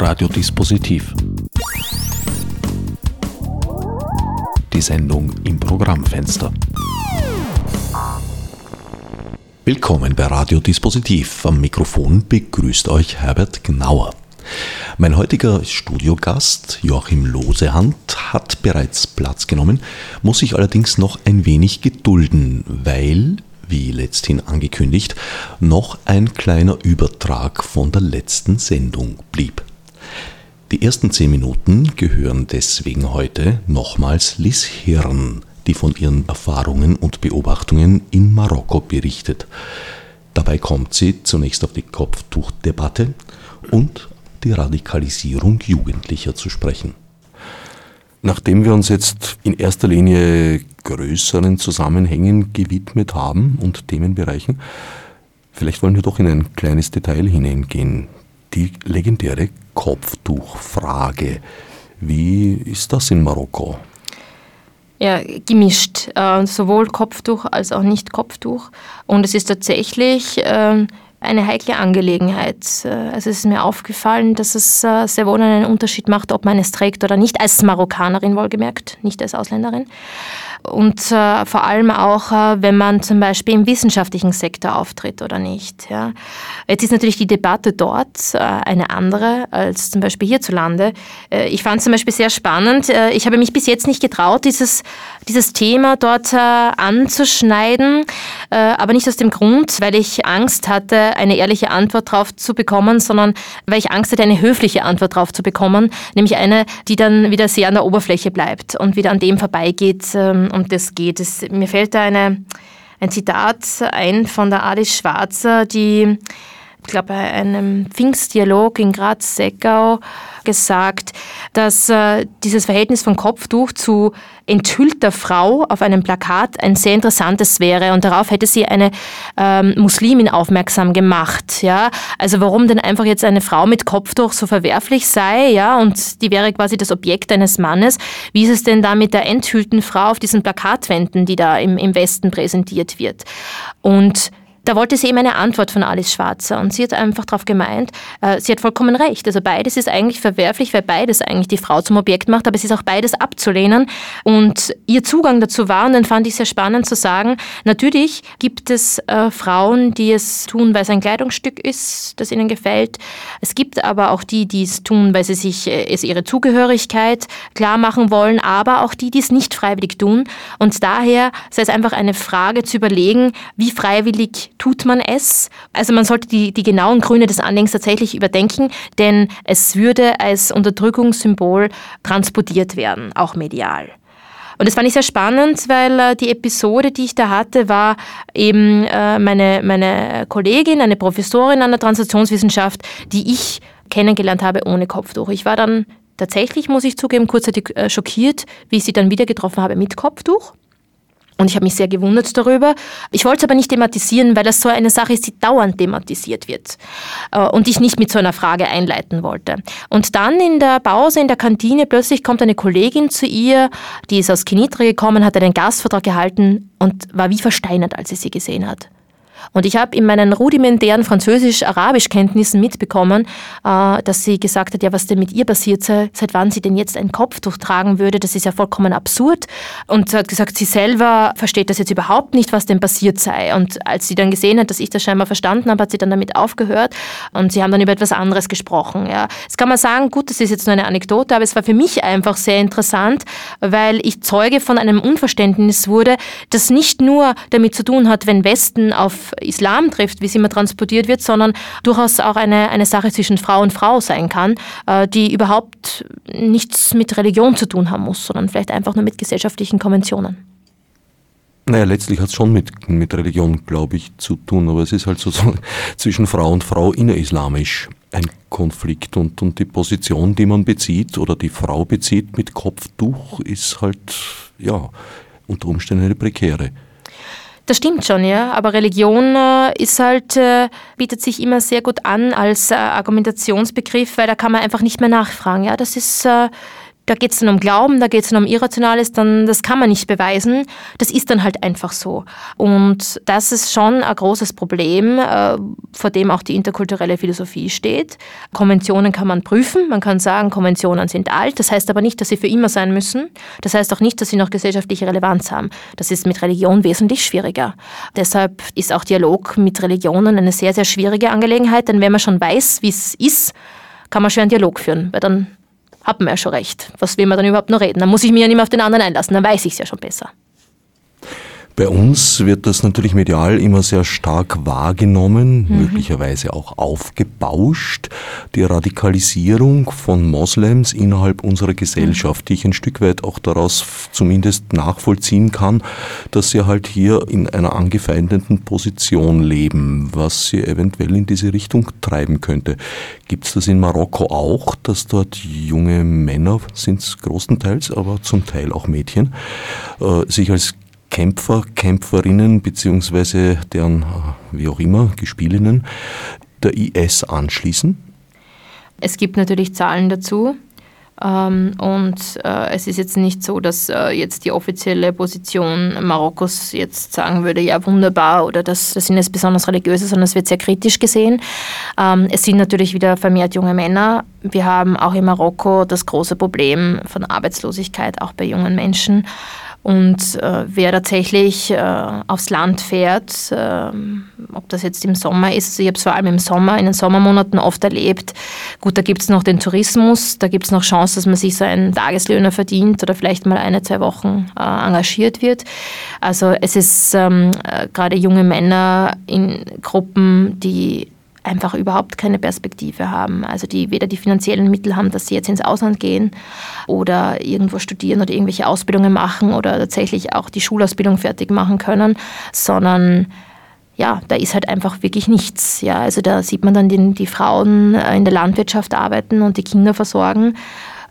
Radiodispositiv. Die Sendung im Programmfenster. Willkommen bei Radiodispositiv. Am Mikrofon begrüßt euch Herbert Gnauer. Mein heutiger Studiogast, Joachim Losehand, hat bereits Platz genommen, muss sich allerdings noch ein wenig gedulden, weil wie letzthin angekündigt, noch ein kleiner Übertrag von der letzten Sendung blieb. Die ersten zehn Minuten gehören deswegen heute nochmals Liz Hirn, die von ihren Erfahrungen und Beobachtungen in Marokko berichtet. Dabei kommt sie zunächst auf die Kopftuchdebatte und die Radikalisierung Jugendlicher zu sprechen. Nachdem wir uns jetzt in erster Linie größeren Zusammenhängen gewidmet haben und Themenbereichen, vielleicht wollen wir doch in ein kleines Detail hineingehen. Die legendäre Kopftuchfrage. Wie ist das in Marokko? Ja, gemischt. Äh, sowohl Kopftuch als auch nicht Kopftuch. Und es ist tatsächlich äh, eine heikle Angelegenheit. Äh, also es ist mir aufgefallen, dass es äh, sehr wohl einen Unterschied macht, ob man es trägt oder nicht, als Marokkanerin wohlgemerkt, nicht als Ausländerin und äh, vor allem auch, äh, wenn man zum Beispiel im wissenschaftlichen Sektor auftritt oder nicht. Ja. Jetzt ist natürlich die Debatte dort äh, eine andere als zum Beispiel hierzulande. Äh, ich fand zum Beispiel sehr spannend. Äh, ich habe mich bis jetzt nicht getraut, dieses, dieses Thema dort äh, anzuschneiden, aber nicht aus dem Grund, weil ich Angst hatte, eine ehrliche Antwort darauf zu bekommen, sondern weil ich Angst hatte, eine höfliche Antwort darauf zu bekommen, nämlich eine, die dann wieder sehr an der Oberfläche bleibt und wieder an dem vorbeigeht, ähm, um das geht. Es, mir fällt da eine, ein Zitat ein von der Alice Schwarzer, die, glaube, bei einem Pfingstdialog in Graz-Seckau gesagt, dass äh, dieses Verhältnis von Kopftuch zu enthüllter Frau auf einem Plakat ein sehr interessantes wäre. Und darauf hätte sie eine ähm, Muslimin aufmerksam gemacht. Ja? Also warum denn einfach jetzt eine Frau mit Kopftuch so verwerflich sei, ja, und die wäre quasi das Objekt eines Mannes. Wie ist es denn da mit der enthüllten Frau auf diesen Plakatwänden, die da im, im Westen präsentiert wird? Und da wollte sie eben eine Antwort von Alice Schwarzer und sie hat einfach darauf gemeint, äh, sie hat vollkommen recht. Also beides ist eigentlich verwerflich, weil beides eigentlich die Frau zum Objekt macht, aber es ist auch beides abzulehnen. Und ihr Zugang dazu war, und dann fand ich sehr spannend zu sagen, natürlich gibt es äh, Frauen, die es tun, weil es ein Kleidungsstück ist, das ihnen gefällt. Es gibt aber auch die, die es tun, weil sie sich äh, es ihre Zugehörigkeit klar machen wollen, aber auch die, die es nicht freiwillig tun. Und daher sei es einfach eine Frage zu überlegen, wie freiwillig tut man es? Also man sollte die, die genauen Gründe des Anliegens tatsächlich überdenken, denn es würde als Unterdrückungssymbol transportiert werden, auch medial. Und das fand ich sehr spannend, weil äh, die Episode, die ich da hatte, war eben äh, meine, meine Kollegin, eine Professorin an der Transaktionswissenschaft, die ich kennengelernt habe ohne Kopftuch. Ich war dann tatsächlich, muss ich zugeben, kurzzeitig äh, schockiert, wie ich sie dann wieder getroffen habe mit Kopftuch. Und ich habe mich sehr gewundert darüber. Ich wollte es aber nicht thematisieren, weil das so eine Sache ist, die dauernd thematisiert wird. Äh, und ich nicht mit so einer Frage einleiten wollte. Und dann in der Pause in der Kantine plötzlich kommt eine Kollegin zu ihr, die ist aus Kenitra gekommen, hat einen Gastvertrag gehalten und war wie versteinert, als sie sie gesehen hat. Und ich habe in meinen rudimentären Französisch-Arabisch-Kenntnissen mitbekommen, äh, dass sie gesagt hat, ja, was denn mit ihr passiert sei, seit wann sie denn jetzt ein Kopftuch tragen würde, das ist ja vollkommen absurd. Und sie hat gesagt, sie selber versteht das jetzt überhaupt nicht, was denn passiert sei. Und als sie dann gesehen hat, dass ich das scheinbar verstanden habe, hat sie dann damit aufgehört und sie haben dann über etwas anderes gesprochen. Ja. Jetzt kann man sagen, gut, das ist jetzt nur eine Anekdote, aber es war für mich einfach sehr interessant, weil ich Zeuge von einem Unverständnis wurde, das nicht nur damit zu tun hat, wenn Westen auf Islam trifft, wie es immer transportiert wird, sondern durchaus auch eine, eine Sache zwischen Frau und Frau sein kann, äh, die überhaupt nichts mit Religion zu tun haben muss, sondern vielleicht einfach nur mit gesellschaftlichen Konventionen. Naja, letztlich hat es schon mit, mit Religion, glaube ich, zu tun, aber es ist halt so zwischen Frau und Frau innerislamisch ein Konflikt und, und die Position, die man bezieht oder die Frau bezieht mit Kopftuch, ist halt, ja, unter Umständen eine prekäre. Das stimmt schon, ja. Aber Religion äh, ist halt, äh, bietet sich immer sehr gut an als äh, Argumentationsbegriff, weil da kann man einfach nicht mehr nachfragen. Ja, das ist da geht es dann um Glauben, da geht es dann um Irrationales, dann das kann man nicht beweisen. Das ist dann halt einfach so. Und das ist schon ein großes Problem, äh, vor dem auch die interkulturelle Philosophie steht. Konventionen kann man prüfen, man kann sagen, Konventionen sind alt, das heißt aber nicht, dass sie für immer sein müssen. Das heißt auch nicht, dass sie noch gesellschaftliche Relevanz haben. Das ist mit Religion wesentlich schwieriger. Deshalb ist auch Dialog mit Religionen eine sehr, sehr schwierige Angelegenheit, denn wenn man schon weiß, wie es ist, kann man schwer einen Dialog führen, weil dann hat man ja schon recht. Was will man dann überhaupt noch reden? Dann muss ich mich ja nicht mehr auf den anderen einlassen, dann weiß ich es ja schon besser. Bei uns wird das natürlich medial immer sehr stark wahrgenommen, mhm. möglicherweise auch aufgebauscht, die Radikalisierung von Moslems innerhalb unserer Gesellschaft, die ich ein Stück weit auch daraus zumindest nachvollziehen kann, dass sie halt hier in einer angefeindeten Position leben, was sie eventuell in diese Richtung treiben könnte. Gibt es das in Marokko auch, dass dort junge Männer, sind es großenteils, aber zum Teil auch Mädchen, äh, sich als Kämpfer, Kämpferinnen beziehungsweise deren, äh, wie auch immer, Gespielinnen der IS anschließen? Es gibt natürlich Zahlen dazu. Ähm, und äh, es ist jetzt nicht so, dass äh, jetzt die offizielle Position Marokkos jetzt sagen würde, ja wunderbar oder das, das sind jetzt besonders religiöse, sondern es wird sehr kritisch gesehen. Ähm, es sind natürlich wieder vermehrt junge Männer. Wir haben auch in Marokko das große Problem von Arbeitslosigkeit, auch bei jungen Menschen. Und äh, wer tatsächlich äh, aufs Land fährt, äh, ob das jetzt im Sommer ist, also ich habe es vor allem im Sommer, in den Sommermonaten oft erlebt, gut, da gibt es noch den Tourismus, da gibt es noch Chance, dass man sich so einen Tageslöhner verdient oder vielleicht mal eine, zwei Wochen äh, engagiert wird. Also es ist ähm, äh, gerade junge Männer in Gruppen, die einfach überhaupt keine Perspektive haben. Also die weder die finanziellen Mittel haben, dass sie jetzt ins Ausland gehen oder irgendwo studieren oder irgendwelche Ausbildungen machen oder tatsächlich auch die Schulausbildung fertig machen können, sondern ja, da ist halt einfach wirklich nichts. Ja, also da sieht man dann die, die Frauen äh, in der Landwirtschaft arbeiten und die Kinder versorgen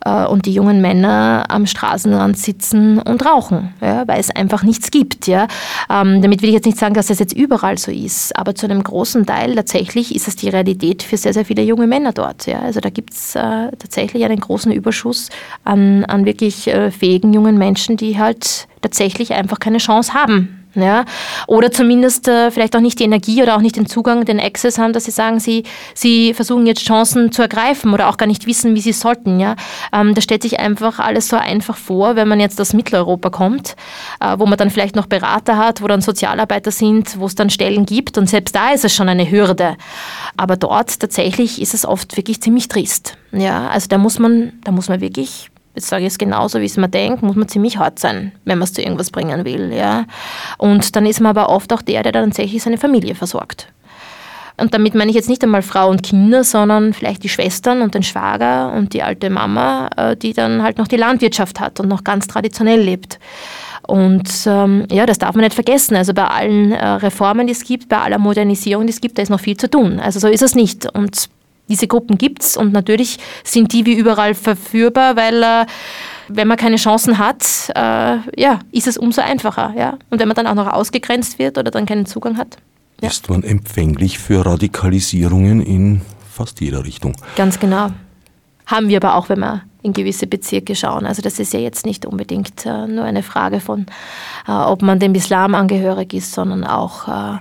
äh, und die jungen Männer am Straßenrand sitzen und rauchen, ja, weil es einfach nichts gibt. Ja. Ähm, damit will ich jetzt nicht sagen, dass das jetzt überall so ist, aber zu einem großen Teil tatsächlich ist es die Realität für sehr, sehr viele junge Männer dort. Ja. Also da gibt es äh, tatsächlich einen großen Überschuss an, an wirklich äh, fähigen jungen Menschen, die halt tatsächlich einfach keine Chance haben, ja? Oder zumindest äh, vielleicht auch nicht die Energie oder auch nicht den Zugang, den Access haben, dass sie sagen, sie, sie versuchen jetzt Chancen zu ergreifen oder auch gar nicht wissen, wie sie sollten. Ja? Ähm, da stellt sich einfach alles so einfach vor, wenn man jetzt aus Mitteleuropa kommt, äh, wo man dann vielleicht noch Berater hat, wo dann Sozialarbeiter sind, wo es dann Stellen gibt und selbst da ist es schon eine Hürde. Aber dort tatsächlich ist es oft wirklich ziemlich trist. Ja? Also da muss man, da muss man wirklich jetzt sage ich es genauso, wie es man denkt, muss man ziemlich hart sein, wenn man es zu irgendwas bringen will. Ja? Und dann ist man aber oft auch der, der dann tatsächlich seine Familie versorgt. Und damit meine ich jetzt nicht einmal Frau und Kinder, sondern vielleicht die Schwestern und den Schwager und die alte Mama, äh, die dann halt noch die Landwirtschaft hat und noch ganz traditionell lebt. Und ähm, ja, das darf man nicht vergessen. Also bei allen äh, Reformen, die es gibt, bei aller Modernisierung, die es gibt, da ist noch viel zu tun. Also so ist es nicht. Und diese Gruppen gibt es und natürlich sind die wie überall verführbar, weil äh, wenn man keine Chancen hat, äh, ja, ist es umso einfacher. Ja? Und wenn man dann auch noch ausgegrenzt wird oder dann keinen Zugang hat. Ja. Ist man empfänglich für Radikalisierungen in fast jeder Richtung. Ganz genau. Haben wir aber auch, wenn wir in gewisse Bezirke schauen. Also das ist ja jetzt nicht unbedingt äh, nur eine Frage von, äh, ob man dem Islam angehörig ist, sondern auch äh,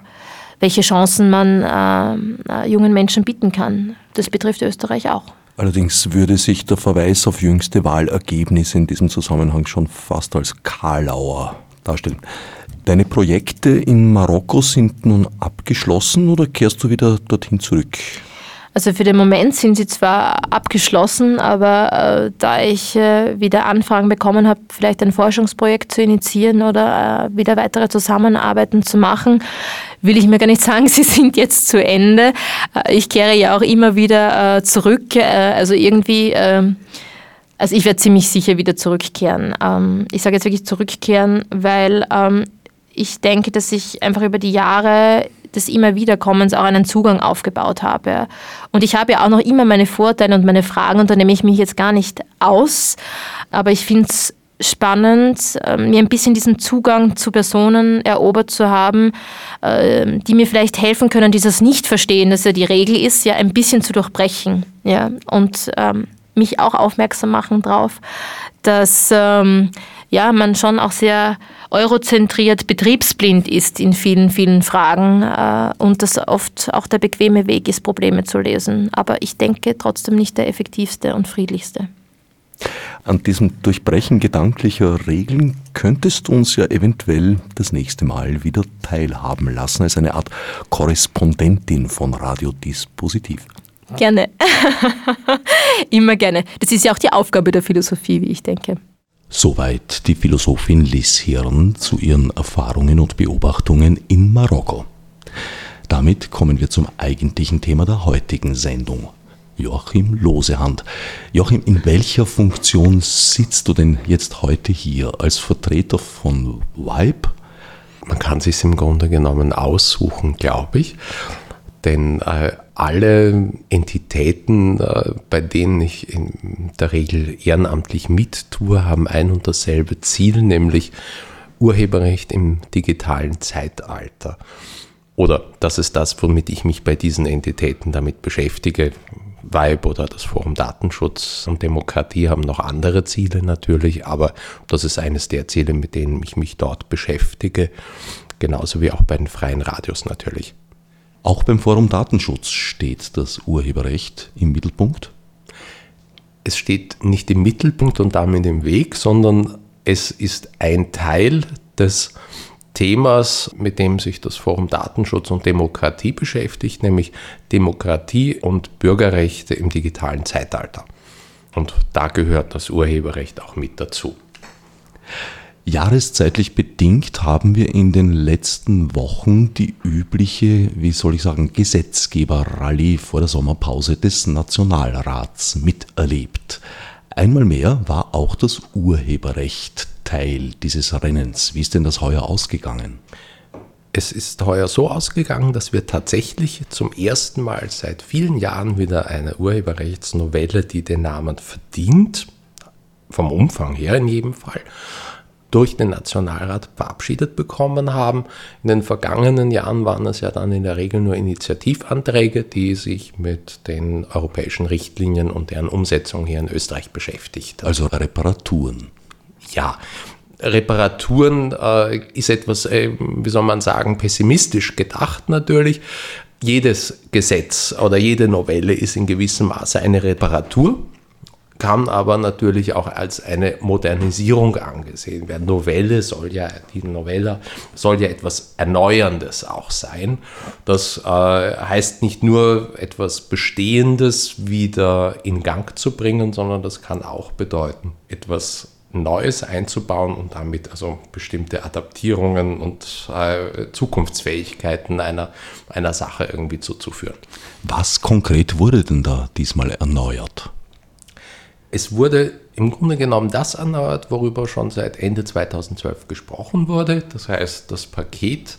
welche Chancen man äh, äh, jungen Menschen bieten kann. Das betrifft Österreich auch. Allerdings würde sich der Verweis auf jüngste Wahlergebnisse in diesem Zusammenhang schon fast als Karlauer darstellen. Deine Projekte in Marokko sind nun abgeschlossen oder kehrst du wieder dorthin zurück? Also für den Moment sind sie zwar abgeschlossen, aber äh, da ich äh, wieder Anfragen bekommen habe, vielleicht ein Forschungsprojekt zu initiieren oder äh, wieder weitere Zusammenarbeiten zu machen, will ich mir gar nicht sagen, sie sind jetzt zu Ende. Äh, ich kehre ja auch immer wieder äh, zurück. Äh, also irgendwie, ähm, also ich werde ziemlich sicher wieder zurückkehren. Ähm, ich sage jetzt wirklich zurückkehren, weil ähm, ich denke, dass ich einfach über die Jahre des immer Wiederkommens auch einen Zugang aufgebaut habe. Und ich habe ja auch noch immer meine Vorteile und meine Fragen und da nehme ich mich jetzt gar nicht aus. Aber ich finde es spannend, ähm, mir ein bisschen diesen Zugang zu Personen erobert zu haben, ähm, die mir vielleicht helfen können, dieses Nicht-Verstehen, das ja die Regel ist, ja ein bisschen zu durchbrechen. Ja? Und ähm, mich auch aufmerksam machen darauf, dass ähm, ja, man schon auch sehr eurozentriert betriebsblind ist in vielen, vielen Fragen äh, und das oft auch der bequeme Weg ist, Probleme zu lösen. Aber ich denke trotzdem nicht der effektivste und friedlichste. An diesem Durchbrechen gedanklicher Regeln könntest du uns ja eventuell das nächste Mal wieder teilhaben lassen, als eine Art Korrespondentin von Radiodispositiv. Gerne. Immer gerne. Das ist ja auch die Aufgabe der Philosophie, wie ich denke. Soweit die Philosophin Liz Hirn zu ihren Erfahrungen und Beobachtungen in Marokko. Damit kommen wir zum eigentlichen Thema der heutigen Sendung. Joachim Losehand. Joachim, in welcher Funktion sitzt du denn jetzt heute hier? Als Vertreter von Vibe? Man kann sich im Grunde genommen aussuchen, glaube ich. Denn äh, alle Entitäten, äh, bei denen ich in der Regel ehrenamtlich mittue, haben ein und dasselbe Ziel, nämlich Urheberrecht im digitalen Zeitalter. Oder das ist das, womit ich mich bei diesen Entitäten damit beschäftige. Vibe oder das Forum Datenschutz und Demokratie haben noch andere Ziele natürlich, aber das ist eines der Ziele, mit denen ich mich dort beschäftige, genauso wie auch bei den freien Radios natürlich. Auch beim Forum Datenschutz steht das Urheberrecht im Mittelpunkt? Es steht nicht im Mittelpunkt und damit im Weg, sondern es ist ein Teil des Themas, mit dem sich das Forum Datenschutz und Demokratie beschäftigt, nämlich Demokratie und Bürgerrechte im digitalen Zeitalter. Und da gehört das Urheberrecht auch mit dazu. Jahreszeitlich bedingt haben wir in den letzten Wochen die übliche, wie soll ich sagen, Gesetzgeber-Rallye vor der Sommerpause des Nationalrats miterlebt. Einmal mehr war auch das Urheberrecht Teil dieses Rennens. Wie ist denn das heuer ausgegangen? Es ist heuer so ausgegangen, dass wir tatsächlich zum ersten Mal seit vielen Jahren wieder eine Urheberrechtsnovelle, die den Namen verdient, vom Umfang her in jedem Fall, durch den Nationalrat verabschiedet bekommen haben. In den vergangenen Jahren waren es ja dann in der Regel nur Initiativanträge, die sich mit den europäischen Richtlinien und deren Umsetzung hier in Österreich beschäftigt. Also Reparaturen ja, Reparaturen äh, ist etwas, äh, wie soll man sagen, pessimistisch gedacht natürlich. Jedes Gesetz oder jede Novelle ist in gewissem Maße eine Reparatur, kann aber natürlich auch als eine Modernisierung angesehen werden. Novelle soll ja, die Novella soll ja etwas Erneuerndes auch sein. Das äh, heißt nicht nur etwas Bestehendes wieder in Gang zu bringen, sondern das kann auch bedeuten, etwas Neues einzubauen und damit also bestimmte Adaptierungen und äh, Zukunftsfähigkeiten einer, einer Sache irgendwie zuzuführen. Was konkret wurde denn da diesmal erneuert? Es wurde im Grunde genommen das erneuert, worüber schon seit Ende 2012 gesprochen wurde. Das heißt, das Paket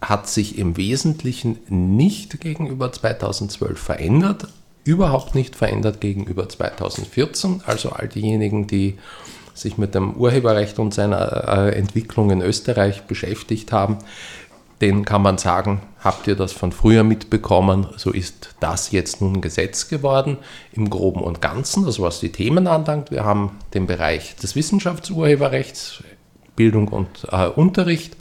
hat sich im Wesentlichen nicht gegenüber 2012 verändert, überhaupt nicht verändert gegenüber 2014. Also all diejenigen, die sich mit dem Urheberrecht und seiner äh, Entwicklung in Österreich beschäftigt haben, denen kann man sagen, habt ihr das von früher mitbekommen, so ist das jetzt nun Gesetz geworden im groben und ganzen, also was die Themen anlangt. Wir haben den Bereich des Wissenschaftsurheberrechts, Bildung und äh, Unterricht.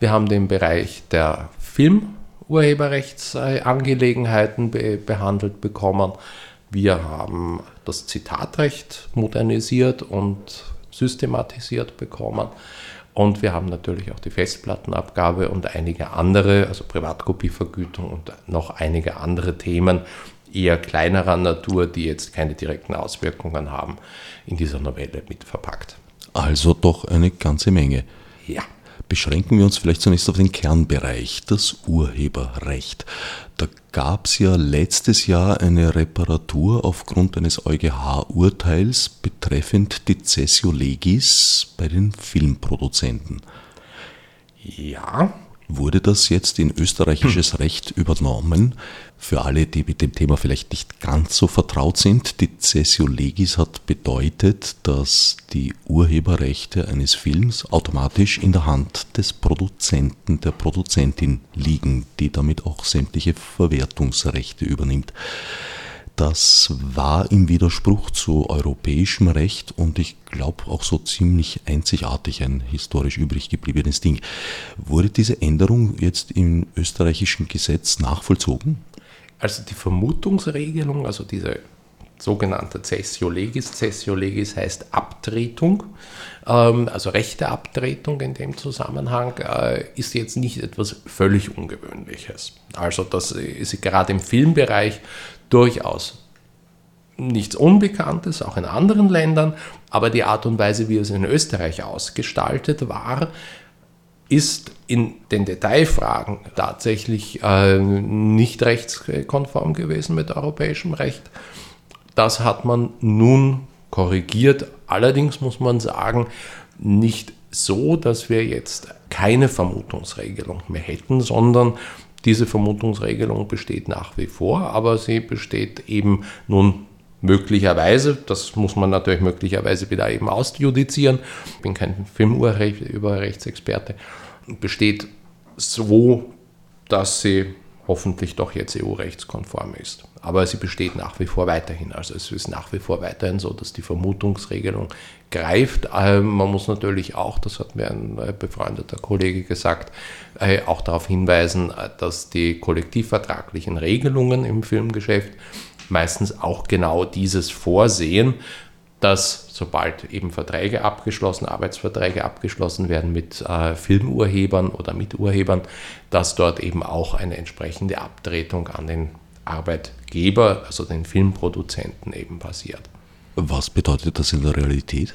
Wir haben den Bereich der Filmurheberrechtsangelegenheiten be behandelt bekommen. Wir haben das Zitatrecht modernisiert und systematisiert bekommen. Und wir haben natürlich auch die Festplattenabgabe und einige andere, also Privatkopievergütung und noch einige andere Themen eher kleinerer Natur, die jetzt keine direkten Auswirkungen haben, in dieser Novelle mit verpackt. Also doch eine ganze Menge. Ja. Beschränken wir uns vielleicht zunächst auf den Kernbereich, das Urheberrecht. Da gab es ja letztes Jahr eine Reparatur aufgrund eines EuGH-Urteils betreffend die Cessio Legis bei den Filmproduzenten. Ja, wurde das jetzt in österreichisches Recht übernommen. Für alle, die mit dem Thema vielleicht nicht ganz so vertraut sind, die Cessio Legis hat bedeutet, dass die Urheberrechte eines Films automatisch in der Hand des Produzenten, der Produzentin liegen, die damit auch sämtliche Verwertungsrechte übernimmt. das war im Widerspruch zu europäischem Recht und ich glaube auch so ziemlich einzigartig ein historisch übrig gebliebenes Ding. Wurde diese Änderung jetzt im österreichischen Gesetz nachvollzogen? Also die Vermutungsregelung, also diese sogenannte Cessio Legis. Cessio Legis heißt Abtretung, ähm, also rechte Abtretung in dem Zusammenhang, äh, ist jetzt nicht etwas völlig Ungewöhnliches. Also das ist gerade im Filmbereich durchaus nichts Unbekanntes, auch in anderen Ländern, aber die Art und Weise, wie es in Österreich ausgestaltet war, ist in den Detailfragen tatsächlich äh, nicht rechtskonform gewesen mit europäischem Recht. Das hat man nun korrigiert. Allerdings muss man sagen, nicht so, dass wir jetzt keine Vermutungsregelung mehr hätten, sondern diese Vermutungsregelung besteht nach wie vor, aber sie besteht eben nun möglicherweise, das muss man natürlich möglicherweise wieder eben ausjudizieren, ich bin kein Filmurheberrechtsexperte, besteht so, dass sie hoffentlich doch jetzt EU-rechtskonform ist. Aber sie besteht nach wie vor weiterhin. Also es ist nach wie vor weiterhin so, dass die Vermutungsregelung greift. Ähm, man muss natürlich auch, das hat mir ein äh, befreundeter Kollege gesagt, äh, auch darauf hinweisen, äh, dass die kollektivvertraglichen Regelungen im Filmgeschäft meistens auch genau dieses vorsehen, dass sobald eben Verträge abgeschlossen, Arbeitsverträge abgeschlossen werden mit äh, Filmurhebern oder Miturhebern, dass dort eben auch eine entsprechende Abtretung an den Arbeitgeber, also den Filmproduzenten eben passiert. Was bedeutet das in der Realität?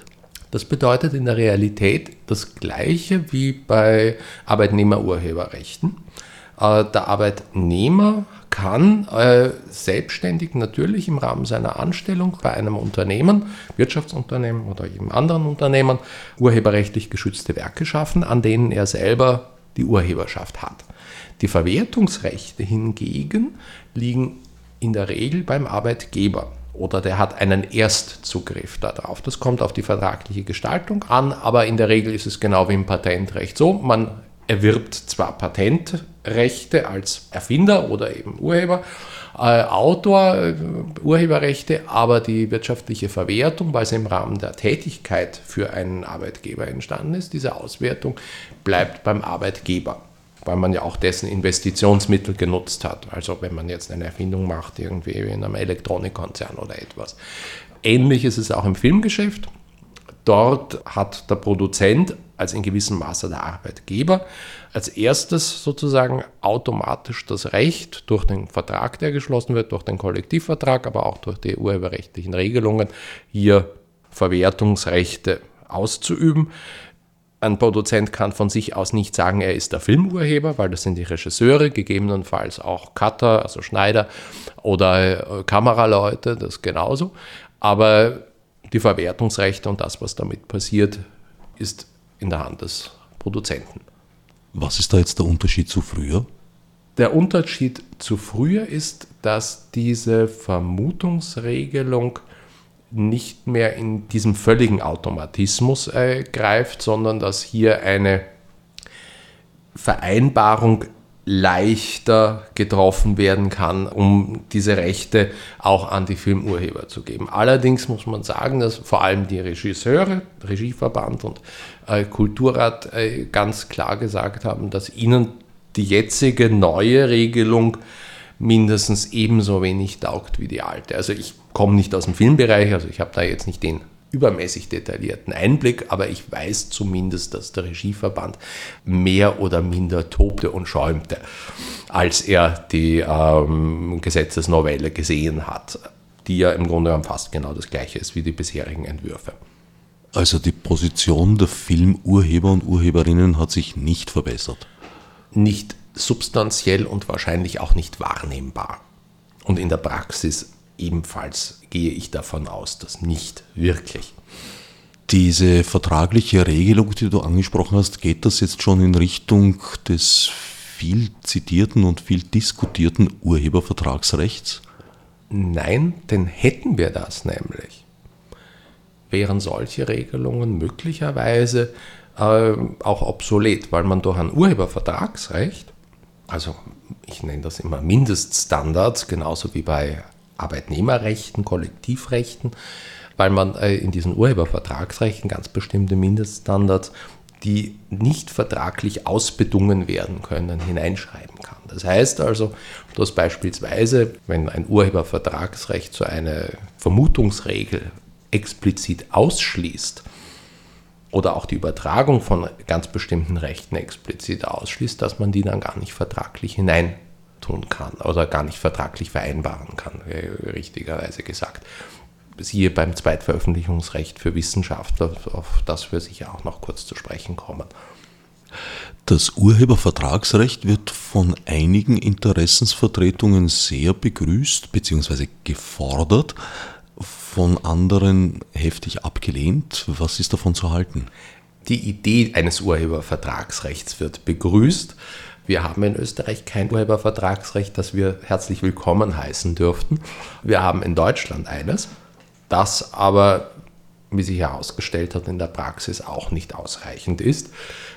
Das bedeutet in der Realität das Gleiche wie bei Arbeitnehmerurheberrechten. Äh, der Arbeitnehmer kann äh, selbstständig natürlich im Rahmen seiner Anstellung bei einem Unternehmen, Wirtschaftsunternehmen oder eben anderen Unternehmen, urheberrechtlich geschützte Werke schaffen, an denen er selber die Urheberschaft hat. Die Verwertungsrechte hingegen liegen in der Regel beim Arbeitgeber oder der hat einen Erstzugriff darauf. Das kommt auf die vertragliche Gestaltung an, aber in der Regel ist es genau wie im Patentrecht so, man erwirbt zwar Patentrechte als Erfinder oder eben Urheber, äh, Autor, äh, Urheberrechte, aber die wirtschaftliche Verwertung, weil sie im Rahmen der Tätigkeit für einen Arbeitgeber entstanden ist, diese Auswertung bleibt beim Arbeitgeber weil man ja auch dessen Investitionsmittel genutzt hat. Also wenn man jetzt eine Erfindung macht, irgendwie in einem Elektronikkonzern oder etwas. Ähnlich ist es auch im Filmgeschäft. Dort hat der Produzent als in gewissem Maße der Arbeitgeber als erstes sozusagen automatisch das Recht durch den Vertrag, der geschlossen wird, durch den Kollektivvertrag, aber auch durch die urheberrechtlichen Regelungen, hier Verwertungsrechte auszuüben. Ein Produzent kann von sich aus nicht sagen, er ist der Filmurheber, weil das sind die Regisseure, gegebenenfalls auch Cutter, also Schneider oder äh, Kameraleute, das genauso. Aber die Verwertungsrechte und das, was damit passiert, ist in der Hand des Produzenten. Was ist da jetzt der Unterschied zu früher? Der Unterschied zu früher ist, dass diese Vermutungsregelung nicht mehr in diesem völligen Automatismus äh, greift, sondern dass hier eine Vereinbarung leichter getroffen werden kann, um diese Rechte auch an die Filmurheber zu geben. Allerdings muss man sagen, dass vor allem die Regisseure, Regieverband und äh, Kulturrat äh, ganz klar gesagt haben, dass ihnen die jetzige neue Regelung mindestens ebenso wenig taugt wie die alte. Also ich komme nicht aus dem Filmbereich, also ich habe da jetzt nicht den übermäßig detaillierten Einblick, aber ich weiß zumindest, dass der Regieverband mehr oder minder tobte und schäumte, als er die ähm, Gesetzesnovelle gesehen hat, die ja im Grunde genommen fast genau das gleiche ist wie die bisherigen Entwürfe. Also die Position der Filmurheber und Urheberinnen hat sich nicht verbessert. Nicht substanziell und wahrscheinlich auch nicht wahrnehmbar. Und in der Praxis ebenfalls gehe ich davon aus, dass nicht wirklich. Diese vertragliche Regelung, die du angesprochen hast, geht das jetzt schon in Richtung des viel zitierten und viel diskutierten Urhebervertragsrechts? Nein, denn hätten wir das nämlich, wären solche Regelungen möglicherweise äh, auch obsolet, weil man durch ein Urhebervertragsrecht, also ich nenne das immer Mindeststandards, genauso wie bei Arbeitnehmerrechten, Kollektivrechten, weil man äh, in diesen Urhebervertragsrechten ganz bestimmte Mindeststandards, die nicht vertraglich ausbedungen werden können, hineinschreiben kann. Das heißt also, dass beispielsweise, wenn ein Urhebervertragsrecht so eine Vermutungsregel explizit ausschließt, oder auch die Übertragung von ganz bestimmten Rechten explizit ausschließt, dass man die dann gar nicht vertraglich hineintun kann oder gar nicht vertraglich vereinbaren kann, äh, richtigerweise gesagt. Siehe beim Zweitveröffentlichungsrecht für Wissenschaftler, auf das wir sicher auch noch kurz zu sprechen kommen. Das Urhebervertragsrecht wird von einigen Interessensvertretungen sehr begrüßt bzw. gefordert von anderen heftig abgelehnt. Was ist davon zu halten? Die Idee eines Urhebervertragsrechts wird begrüßt. Wir haben in Österreich kein Urhebervertragsrecht, das wir herzlich willkommen heißen dürften. Wir haben in Deutschland eines, das aber, wie sich herausgestellt hat, in der Praxis auch nicht ausreichend ist.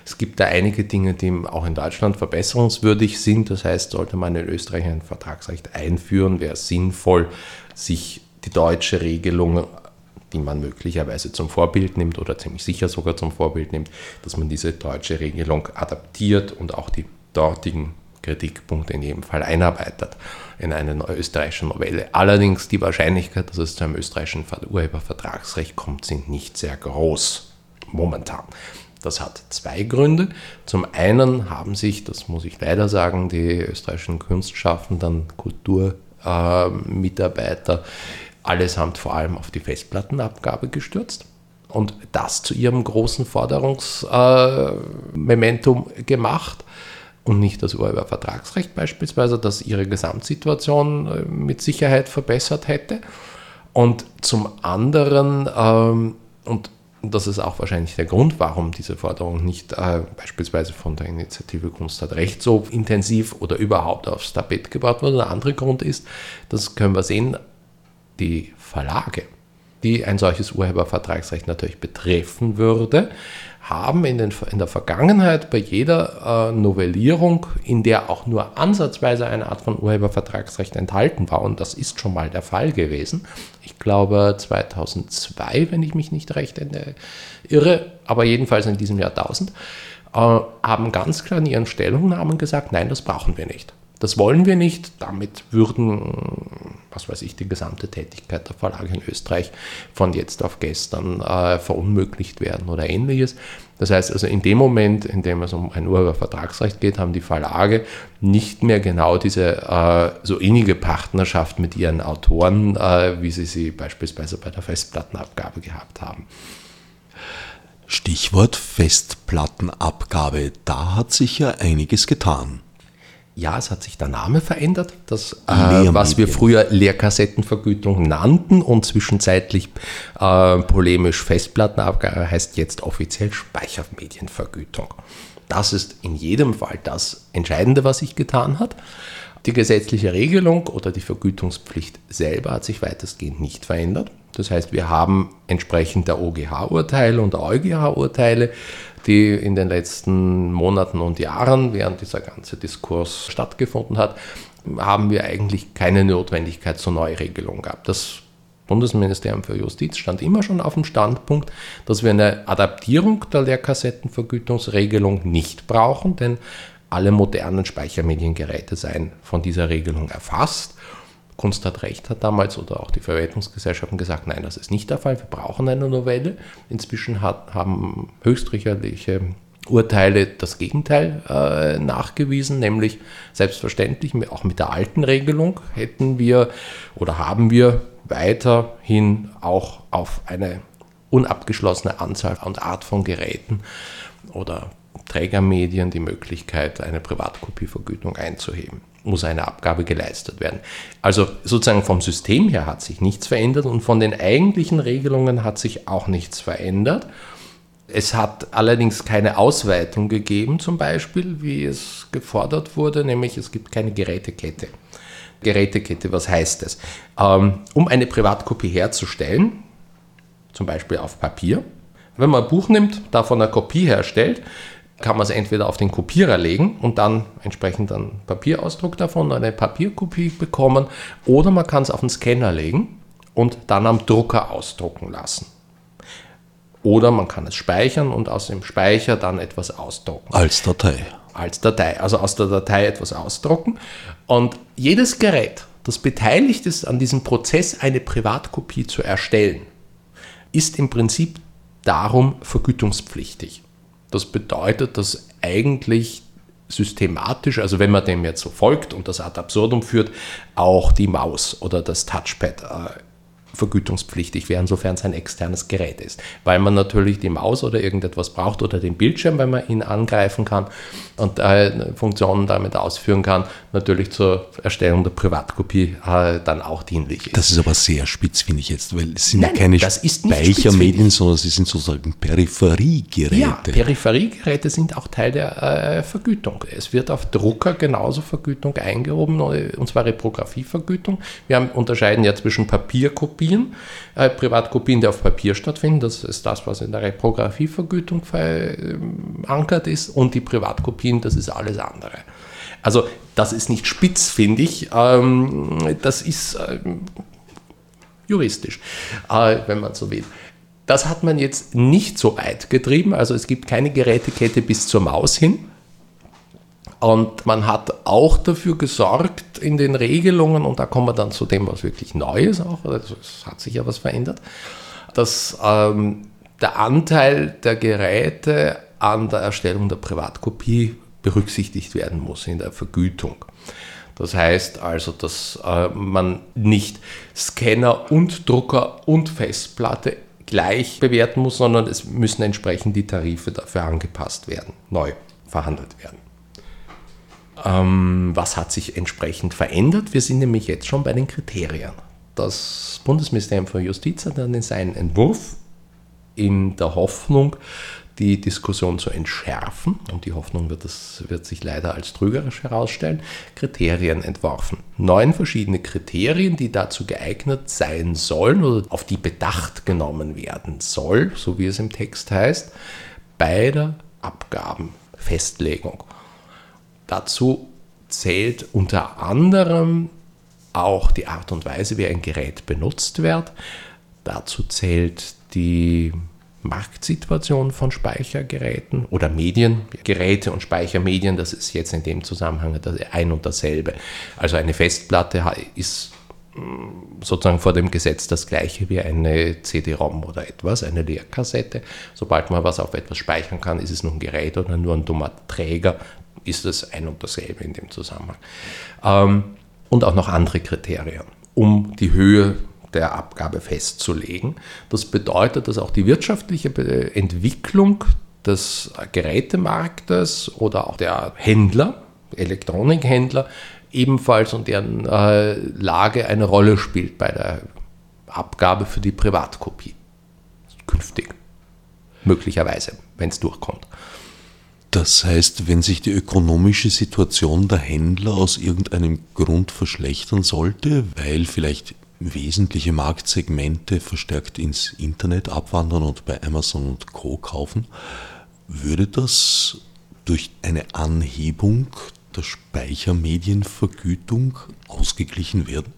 Es gibt da einige Dinge, die auch in Deutschland verbesserungswürdig sind. Das heißt, sollte man in Österreich ein Vertragsrecht einführen, wäre es sinnvoll, sich die deutsche Regelung, die man möglicherweise zum Vorbild nimmt oder ziemlich sicher sogar zum Vorbild nimmt, dass man diese deutsche Regelung adaptiert und auch die dortigen Kritikpunkte in jedem Fall einarbeitet in eine österreichische Novelle. Allerdings die Wahrscheinlichkeit, dass es zu einem österreichischen Urhebervertragsrecht kommt, sind nicht sehr groß momentan. Das hat zwei Gründe. Zum einen haben sich, das muss ich leider sagen, die österreichischen Kunstschaffenden, Kulturmitarbeiter allesamt vor allem auf die Festplattenabgabe gestürzt und das zu ihrem großen Forderungsmomentum äh, gemacht und nicht das Urhebervertragsrecht beispielsweise, das ihre Gesamtsituation äh, mit Sicherheit verbessert hätte. Und zum anderen, ähm, und das ist auch wahrscheinlich der Grund, warum diese Forderung nicht äh, beispielsweise von der Initiative Kunst hat Recht so intensiv oder überhaupt aufs Tapet gebracht wurde. Der andere Grund ist, das können wir sehen, die Verlage, die ein solches Urhebervertragsrecht natürlich betreffen würde, haben in, den, in der Vergangenheit bei jeder äh, Novellierung, in der auch nur ansatzweise eine Art von Urhebervertragsrecht enthalten war, und das ist schon mal der Fall gewesen, ich glaube 2002, wenn ich mich nicht recht irre, aber jedenfalls in diesem Jahrtausend, äh, haben ganz klar in ihren Stellungnahmen gesagt, nein, das brauchen wir nicht. Das wollen wir nicht. Damit würden, was weiß ich, die gesamte Tätigkeit der Verlage in Österreich von jetzt auf gestern äh, verunmöglicht werden oder ähnliches. Das heißt also, in dem Moment, in dem es um ein Urhebervertragsrecht geht, haben die Verlage nicht mehr genau diese äh, so innige Partnerschaft mit ihren Autoren, äh, wie sie sie beispielsweise bei der Festplattenabgabe gehabt haben. Stichwort Festplattenabgabe. Da hat sich ja einiges getan. Ja, es hat sich der Name verändert. Das, äh, was wir früher Leerkassettenvergütung nannten und zwischenzeitlich äh, polemisch Festplattenabgabe heißt jetzt offiziell Speichermedienvergütung. Das ist in jedem Fall das Entscheidende, was sich getan hat. Die gesetzliche Regelung oder die Vergütungspflicht selber hat sich weitestgehend nicht verändert. Das heißt, wir haben entsprechend der OGH-Urteile und der EuGH-Urteile die in den letzten Monaten und Jahren, während dieser ganze Diskurs stattgefunden hat, haben wir eigentlich keine Notwendigkeit zur Neuregelung gehabt. Das Bundesministerium für Justiz stand immer schon auf dem Standpunkt, dass wir eine Adaptierung der Leerkassettenvergütungsregelung nicht brauchen, denn alle modernen Speichermediengeräte seien von dieser Regelung erfasst Kunst hat Recht hat damals oder auch die Verwertungsgesellschaften gesagt, nein, das ist nicht der Fall, wir brauchen eine Novelle. Inzwischen hat, haben höchstrichterliche Urteile das Gegenteil äh, nachgewiesen, nämlich selbstverständlich auch mit der alten Regelung hätten wir oder haben wir weiterhin auch auf eine unabgeschlossene Anzahl und Art von Geräten oder Trägermedien die Möglichkeit, eine Privatkopievergütung einzuheben muss eine Abgabe geleistet werden. Also sozusagen vom System her hat sich nichts verändert und von den eigentlichen Regelungen hat sich auch nichts verändert. Es hat allerdings keine Ausweitung gegeben, zum Beispiel, wie es gefordert wurde, nämlich es gibt keine Gerätekette. Gerätekette, was heißt das? Ähm, um eine Privatkopie herzustellen, zum Beispiel auf Papier, wenn man ein Buch nimmt, davon eine Kopie herstellt, kann man es entweder auf den Kopierer legen und dann entsprechend einen Papierausdruck davon, eine Papierkopie bekommen, oder man kann es auf den Scanner legen und dann am Drucker ausdrucken lassen. Oder man kann es speichern und aus dem Speicher dann etwas ausdrucken. Als Datei. Als Datei, also aus der Datei etwas ausdrucken. Und jedes Gerät, das beteiligt ist an diesem Prozess, eine Privatkopie zu erstellen, ist im Prinzip darum vergütungspflichtig. Das bedeutet, dass eigentlich systematisch, also wenn man dem jetzt so folgt und das ad absurdum führt, auch die Maus oder das Touchpad äh, vergütungspflichtig wären, sofern es ein externes Gerät ist. Weil man natürlich die Maus oder irgendetwas braucht oder den Bildschirm, wenn man ihn angreifen kann und äh, Funktionen damit ausführen kann, natürlich zur Erstellung der Privatkopie äh, dann auch dienlich ist. Das ist aber sehr spitz, finde ich jetzt, weil es sind Nein, ja keine Speichermedien, sondern sie sind sozusagen Peripheriegeräte. Ja, Peripheriegeräte sind auch Teil der äh, Vergütung. Es wird auf Drucker genauso Vergütung eingehoben, und zwar Reprografievergütung. Wir haben, unterscheiden ja zwischen Papierkopien, äh, Privatkopien, die auf Papier stattfinden, das ist das, was in der Reprografievergütung verankert ist, und die Privatkopien, das ist alles andere. Also das ist nicht spitz, finde ich. Ähm, das ist ähm, juristisch, äh, wenn man so will. Das hat man jetzt nicht so weit getrieben. Also es gibt keine Gerätekette bis zur Maus hin. Und man hat auch dafür gesorgt in den Regelungen, und da kommen wir dann zu dem, was wirklich neu ist auch, also es hat sich ja was verändert, dass ähm, der Anteil der Geräte an der Erstellung der Privatkopie berücksichtigt werden muss in der Vergütung. Das heißt also, dass äh, man nicht Scanner und Drucker und Festplatte gleich bewerten muss, sondern es müssen entsprechend die Tarife dafür angepasst werden, neu verhandelt werden. Ähm, was hat sich entsprechend verändert? Wir sind nämlich jetzt schon bei den Kriterien. Das Bundesministerium für Justiz hat dann in seinen Entwurf in der Hoffnung, die Diskussion zu entschärfen, und die Hoffnung wird, das, wird sich leider als trügerisch herausstellen, Kriterien entworfen. Neun verschiedene Kriterien, die dazu geeignet sein sollen oder auf die Bedacht genommen werden soll, so wie es im Text heißt, bei der Abgabenfestlegung. Dazu zählt unter anderem auch die Art und Weise, wie ein Gerät benutzt wird. Dazu zählt die Marktsituation von Speichergeräten oder Medien, Geräte und Speichermedien, das ist jetzt in dem Zusammenhang ein und dasselbe. Also eine Festplatte ist sozusagen vor dem Gesetz das gleiche wie eine CD-ROM oder etwas, eine Leerkassette. Sobald man was auf etwas speichern kann, ist es nur ein Gerät oder nur ein dummer Träger, ist es ein und dasselbe in dem Zusammenhang. Ähm, und auch noch andere Kriterien, um die Höhe der Abgabe festzulegen. Das bedeutet, dass auch die wirtschaftliche Entwicklung des Gerätemarktes oder auch der Händler, Elektronikhändler, ebenfalls und deren äh, Lage eine Rolle spielt bei der Abgabe für die Privatkopie. Künftig. Möglicherweise, wenn es durchkommt. Das heißt, wenn sich die ökonomische Situation der Händler aus irgendeinem Grund verschlechtern sollte, weil vielleicht wesentliche Marktsegmente verstärkt ins Internet abwandern und bei Amazon und Co kaufen, würde das durch eine Anhebung der Speichermedienvergütung ausgeglichen werden?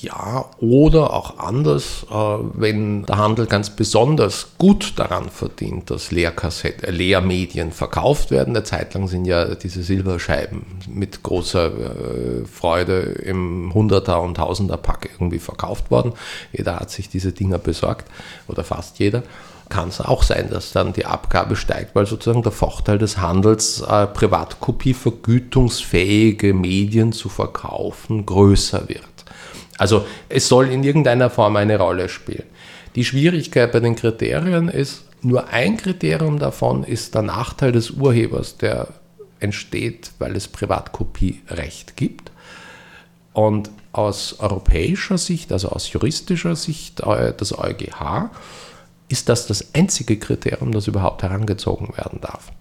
Ja, oder auch anders, äh, wenn der Handel ganz besonders gut daran verdient, dass Leerkassette, äh, Leermedien verkauft werden. Eine Zeit lang sind ja diese Silberscheiben mit großer äh, Freude im Hunderter- und Tausender-Pack irgendwie verkauft worden. Jeder hat sich diese Dinger besorgt oder fast jeder kann es auch sein, dass dann die Abgabe steigt, weil sozusagen der Vorteil des Handels, äh, Privatkopie vergütungsfähige Medien zu verkaufen, größer wird. Also es soll in irgendeiner Form eine Rolle spielen. Die Schwierigkeit bei den Kriterien ist, nur ein Kriterium davon ist der Nachteil des Urhebers, der entsteht, weil es Privatkopierecht gibt. Und aus europäischer Sicht, also aus juristischer Sicht äh, des EuGH, ist das das einzige Kriterium, das überhaupt herangezogen werden darf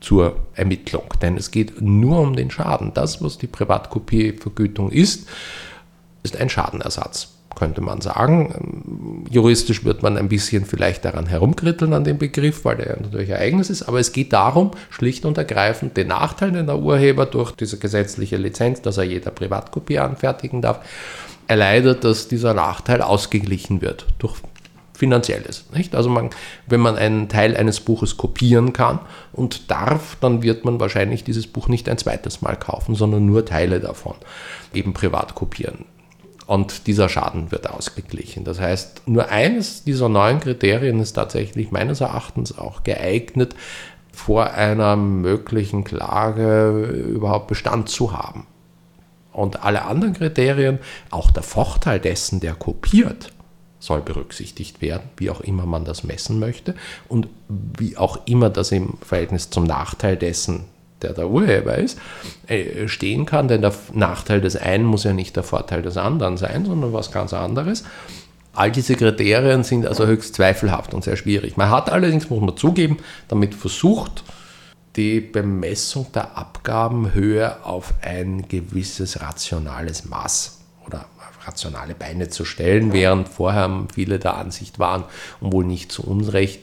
zur Ermittlung. Denn es geht nur um den Schaden. Das, was die Privatkopievergütung ist, ist ein Schadenersatz. könnte man sagen. Juristisch wird man ein bisschen vielleicht daran herumkritteln an dem Begriff, weil der natürlich ein eigenes ist, aber es geht darum, schlicht und ergreifend den Nachteil, den der Urheber durch diese gesetzliche Lizenz, dass er jeder Privatkopie anfertigen darf, erleidet, dass dieser Nachteil ausgeglichen wird durch finanzielles. Nicht? Also man, wenn man einen Teil eines Buches kopieren kann und darf, dann wird man wahrscheinlich dieses Buch nicht ein zweites Mal kaufen, sondern nur Teile davon eben privat kopieren. Und dieser Schaden wird ausgeglichen. Das heißt, nur eines dieser neuen Kriterien ist tatsächlich meines Erachtens auch geeignet, vor einer möglichen Klage überhaupt Bestand zu haben. Und alle anderen Kriterien, auch der Vorteil dessen, der kopiert, soll berücksichtigt werden, wie auch immer man das messen möchte und wie auch immer das im Verhältnis zum Nachteil dessen, der der Urheber ist, äh, stehen kann, denn der Nachteil des einen muss ja nicht der Vorteil des anderen sein, sondern was ganz anderes. All diese Kriterien sind also höchst zweifelhaft und sehr schwierig. Man hat allerdings, muss man zugeben, damit versucht, die Bemessung der Abgabenhöhe auf ein gewisses rationales Maß oder rationale Beine zu stellen, während vorher viele der Ansicht waren, und wohl nicht zu Unrecht,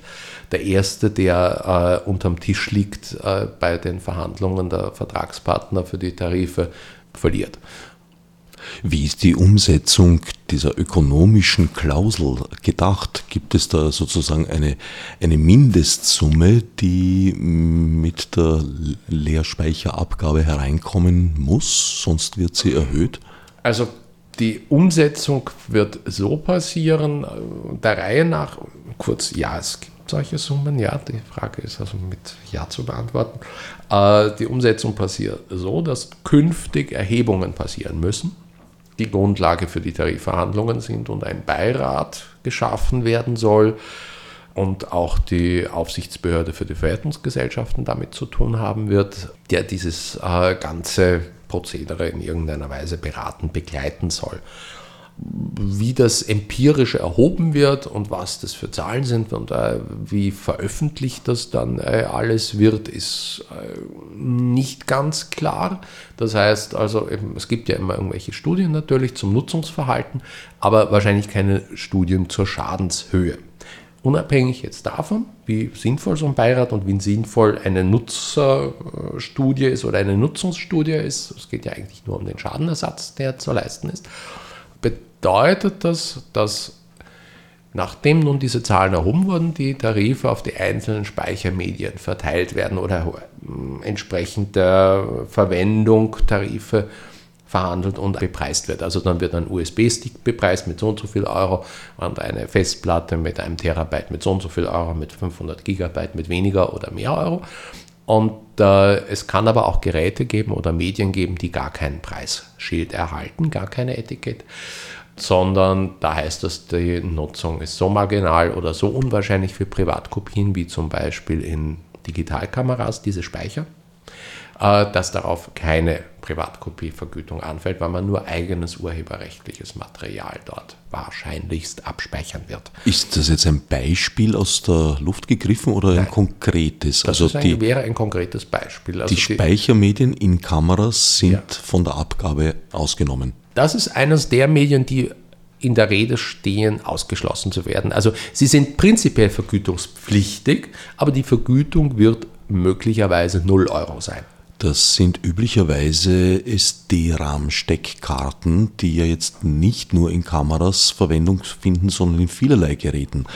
der Erste, der äh, unterm Tisch liegt äh, bei den Verhandlungen der Vertragspartner für die Tarife, verliert. Wie ist die Umsetzung dieser ökonomischen Klausel gedacht? Gibt es da sozusagen eine, eine Mindestsumme, die mit der Leerspeicherabgabe hereinkommen muss, sonst wird sie erhöht? Also die Umsetzung wird so passieren, äh, der Reihe nach, kurz, ja, es gibt solche Summen? Ja, die Frage ist also mit Ja zu beantworten. Äh, die Umsetzung passiert so, dass künftig Erhebungen passieren müssen, die Grundlage für die Tarifverhandlungen sind und ein Beirat geschaffen werden soll und auch die Aufsichtsbehörde für die Verwertungsgesellschaften damit zu tun haben wird, der dieses äh, ganze Prozedere in irgendeiner Weise beraten, begleiten soll wie das empirisch erhoben wird und was das für Zahlen sind und äh, wie veröffentlicht das dann äh, alles wird, ist äh, nicht ganz klar. Das heißt also, eben, es gibt ja immer irgendwelche Studien natürlich zum Nutzungsverhalten, aber wahrscheinlich keine Studien zur Schadenshöhe. Unabhängig jetzt davon, wie sinnvoll so ein Beirat und wie sinnvoll eine Nutzerstudie ist oder eine Nutzungsstudie ist, es geht ja eigentlich nur um den Schadenersatz, der zu leisten ist bedeutet das, dass nachdem nun diese Zahlen erhoben wurden, die Tarife auf die einzelnen Speichermedien verteilt werden oder entsprechend der Verwendung Tarife verhandelt und bepreist wird. Also dann wird ein USB-Stick bepreist mit so und so viel Euro und eine Festplatte mit einem Terabyte mit so und so viel Euro, mit 500 Gigabyte mit weniger oder mehr Euro. Und äh, es kann aber auch Geräte geben oder Medien geben, die gar kein Preisschild erhalten, gar keine Etikett sondern da heißt es, die Nutzung ist so marginal oder so unwahrscheinlich für Privatkopien wie zum Beispiel in Digitalkameras, diese Speicher, dass darauf keine Privatkopievergütung anfällt, weil man nur eigenes urheberrechtliches Material dort wahrscheinlichst abspeichern wird. Ist das jetzt ein Beispiel aus der Luft gegriffen oder Nein, ein konkretes? Das also ein, die, wäre ein konkretes Beispiel. Also die Speichermedien in Kameras sind ja. von der Abgabe ausgenommen. Das ist eines der Medien, die in der Rede stehen, ausgeschlossen zu werden. Also sie sind prinzipiell vergütungspflichtig, aber die Vergütung wird möglicherweise 0 Euro sein. Das sind üblicherweise SD-RAM-Steckkarten, die ja jetzt nicht nur in Kameras Verwendung finden, sondern in vielerlei Geräten.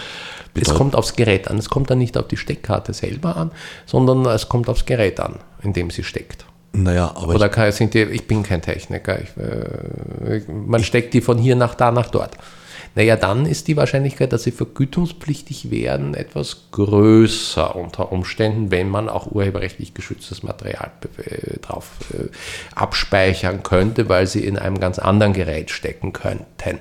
Bedeutet es kommt aufs Gerät an. Es kommt dann nicht auf die Steckkarte selber an, sondern es kommt aufs Gerät an, in dem sie steckt. Naja, aber. Oder kann, sind die, ich bin kein Techniker. Ich, äh, man steckt die von hier nach da nach dort. Naja, dann ist die Wahrscheinlichkeit, dass sie vergütungspflichtig werden, etwas größer unter Umständen, wenn man auch urheberrechtlich geschütztes Material äh, drauf äh, abspeichern könnte, weil sie in einem ganz anderen Gerät stecken könnten.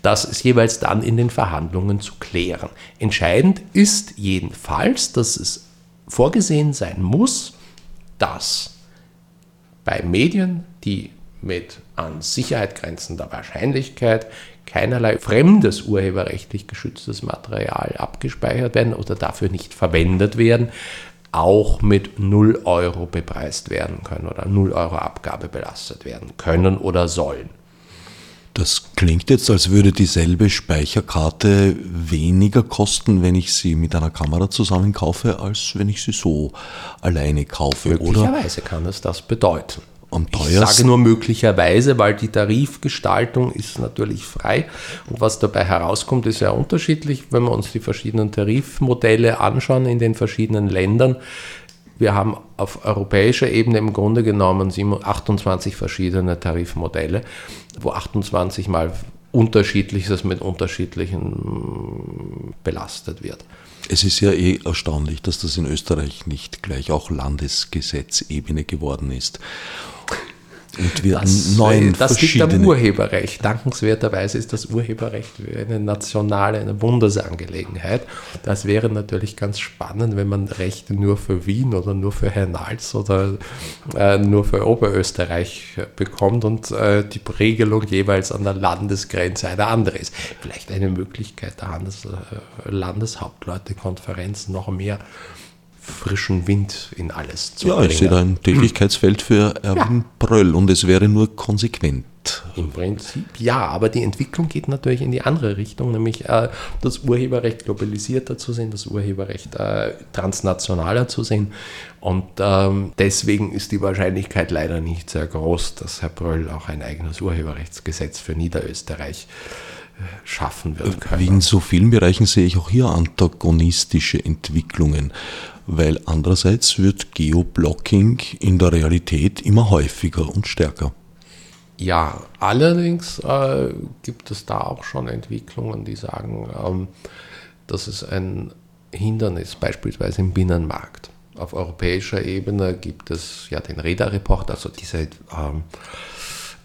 Das ist jeweils dann in den Verhandlungen zu klären. Entscheidend ist jedenfalls, dass es vorgesehen sein muss, dass bei Medien, die mit an Sicherheit grenzender Wahrscheinlichkeit keinerlei fremdes urheberrechtlich geschütztes Material abgespeichert werden oder dafür nicht verwendet werden, auch mit 0 Euro bepreist werden können oder 0 Euro Abgabe belastet werden können oder sollen. Das klingt jetzt, als würde dieselbe Speicherkarte weniger kosten, wenn ich sie mit einer Kamera zusammen kaufe, als wenn ich sie so alleine kaufe, Möglicherweise oder? kann es das bedeuten. Am ich sage nur möglicherweise, weil die Tarifgestaltung ist natürlich frei und was dabei herauskommt, ist ja unterschiedlich, wenn wir uns die verschiedenen Tarifmodelle anschauen in den verschiedenen Ländern. Wir haben auf europäischer Ebene im Grunde genommen 28 verschiedene Tarifmodelle, wo 28 mal unterschiedliches mit unterschiedlichen belastet wird. Es ist ja eh erstaunlich, dass das in Österreich nicht gleich auch Landesgesetzebene geworden ist. Und wir das, neun das liegt am Urheberrecht. Dankenswerterweise ist das Urheberrecht eine nationale, eine Bundesangelegenheit. Das wäre natürlich ganz spannend, wenn man Rechte nur für Wien oder nur für Hernals oder äh, nur für Oberösterreich bekommt und äh, die Regelung jeweils an der Landesgrenze eine andere ist. Vielleicht eine Möglichkeit der Landes äh, Landeshauptleutekonferenz noch mehr frischen Wind in alles zu ja, bringen. Ja, ich sehe da ein Tätigkeitsfeld für Erwin ja. Bröll und es wäre nur konsequent. Im Prinzip ja, aber die Entwicklung geht natürlich in die andere Richtung, nämlich äh, das Urheberrecht globalisierter zu sehen, das Urheberrecht äh, transnationaler zu sehen. Und ähm, deswegen ist die Wahrscheinlichkeit leider nicht sehr groß, dass Herr Bröll auch ein eigenes Urheberrechtsgesetz für Niederösterreich äh, schaffen wird können. Wie in so vielen Bereichen sehe ich auch hier antagonistische Entwicklungen weil andererseits wird Geoblocking in der Realität immer häufiger und stärker. Ja, allerdings äh, gibt es da auch schon Entwicklungen, die sagen, ähm, dass es ein Hindernis beispielsweise im Binnenmarkt. Auf europäischer Ebene gibt es ja den Reda-Report, also diese ähm,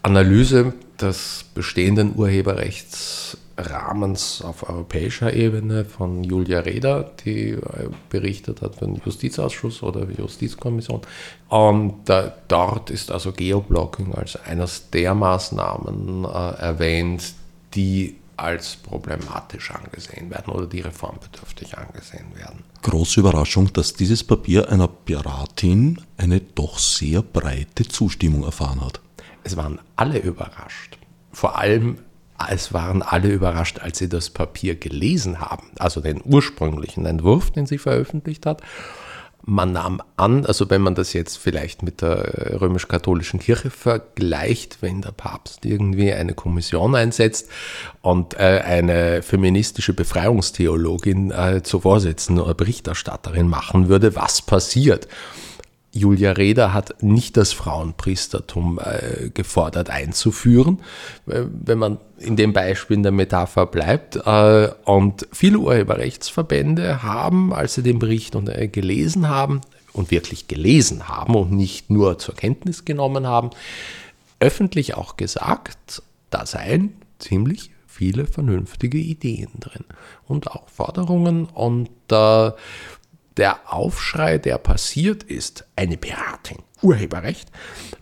Analyse des bestehenden Urheberrechts Rahmens auf europäischer Ebene von Julia Reda, die äh, berichtet hat für den Justizausschuss oder Justizkommission. Und äh, dort ist also Geoblocking als eines der Maßnahmen äh, erwähnt, die als problematisch angesehen werden oder die reformbedürftig angesehen werden. Große Überraschung, dass dieses Papier einer Piratin eine doch sehr breite Zustimmung erfahren hat. Es waren alle überrascht. Vor allem es waren alle überrascht, als sie das Papier gelesen haben, also den ursprünglichen Entwurf, den sie veröffentlicht hat. Man nahm an, also wenn man das jetzt vielleicht mit der römisch-katholischen Kirche vergleicht, wenn der Papst irgendwie eine Kommission einsetzt und äh, eine feministische Befreiungstheologin äh, zur Vorsitzenden oder Berichterstatterin machen würde, was passiert? Julia Reda hat nicht das Frauenpriestertum äh, gefordert einzuführen, äh, wenn man in dem Beispiel in der Metapher bleibt. Äh, und viele Urheberrechtsverbände haben, als sie den Bericht und, äh, gelesen haben und wirklich gelesen haben und nicht nur zur Kenntnis genommen haben, öffentlich auch gesagt, da seien ziemlich viele vernünftige Ideen drin und auch Forderungen und äh, der Aufschrei, der passiert ist, eine Piratin, Urheberrecht,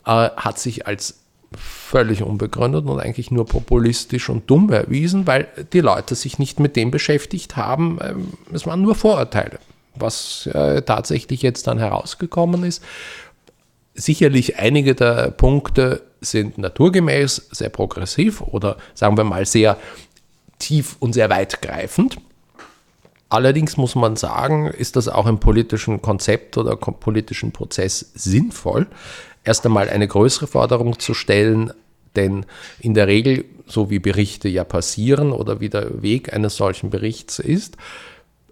äh, hat sich als völlig unbegründet und eigentlich nur populistisch und dumm erwiesen, weil die Leute sich nicht mit dem beschäftigt haben. Ähm, es waren nur Vorurteile. Was äh, tatsächlich jetzt dann herausgekommen ist, sicherlich einige der Punkte sind naturgemäß, sehr progressiv oder sagen wir mal sehr tief und sehr weitgreifend. Allerdings muss man sagen, ist das auch im politischen Konzept oder politischen Prozess sinnvoll, erst einmal eine größere Forderung zu stellen, denn in der Regel, so wie Berichte ja passieren oder wie der Weg eines solchen Berichts ist,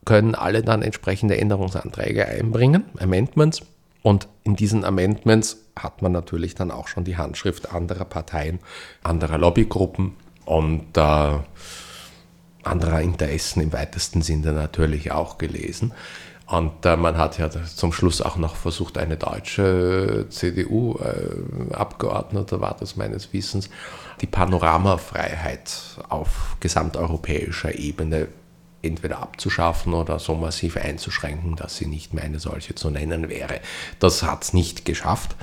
können alle dann entsprechende Änderungsanträge einbringen, Amendments. Und in diesen Amendments hat man natürlich dann auch schon die Handschrift anderer Parteien, anderer Lobbygruppen und äh, anderer Interessen im weitesten Sinne natürlich auch gelesen. Und äh, man hat ja zum Schluss auch noch versucht, eine deutsche CDU-Abgeordnete äh, war das meines Wissens, die Panoramafreiheit auf gesamteuropäischer Ebene entweder abzuschaffen oder so massiv einzuschränken, dass sie nicht mehr eine solche zu nennen wäre. Das hat es nicht geschafft.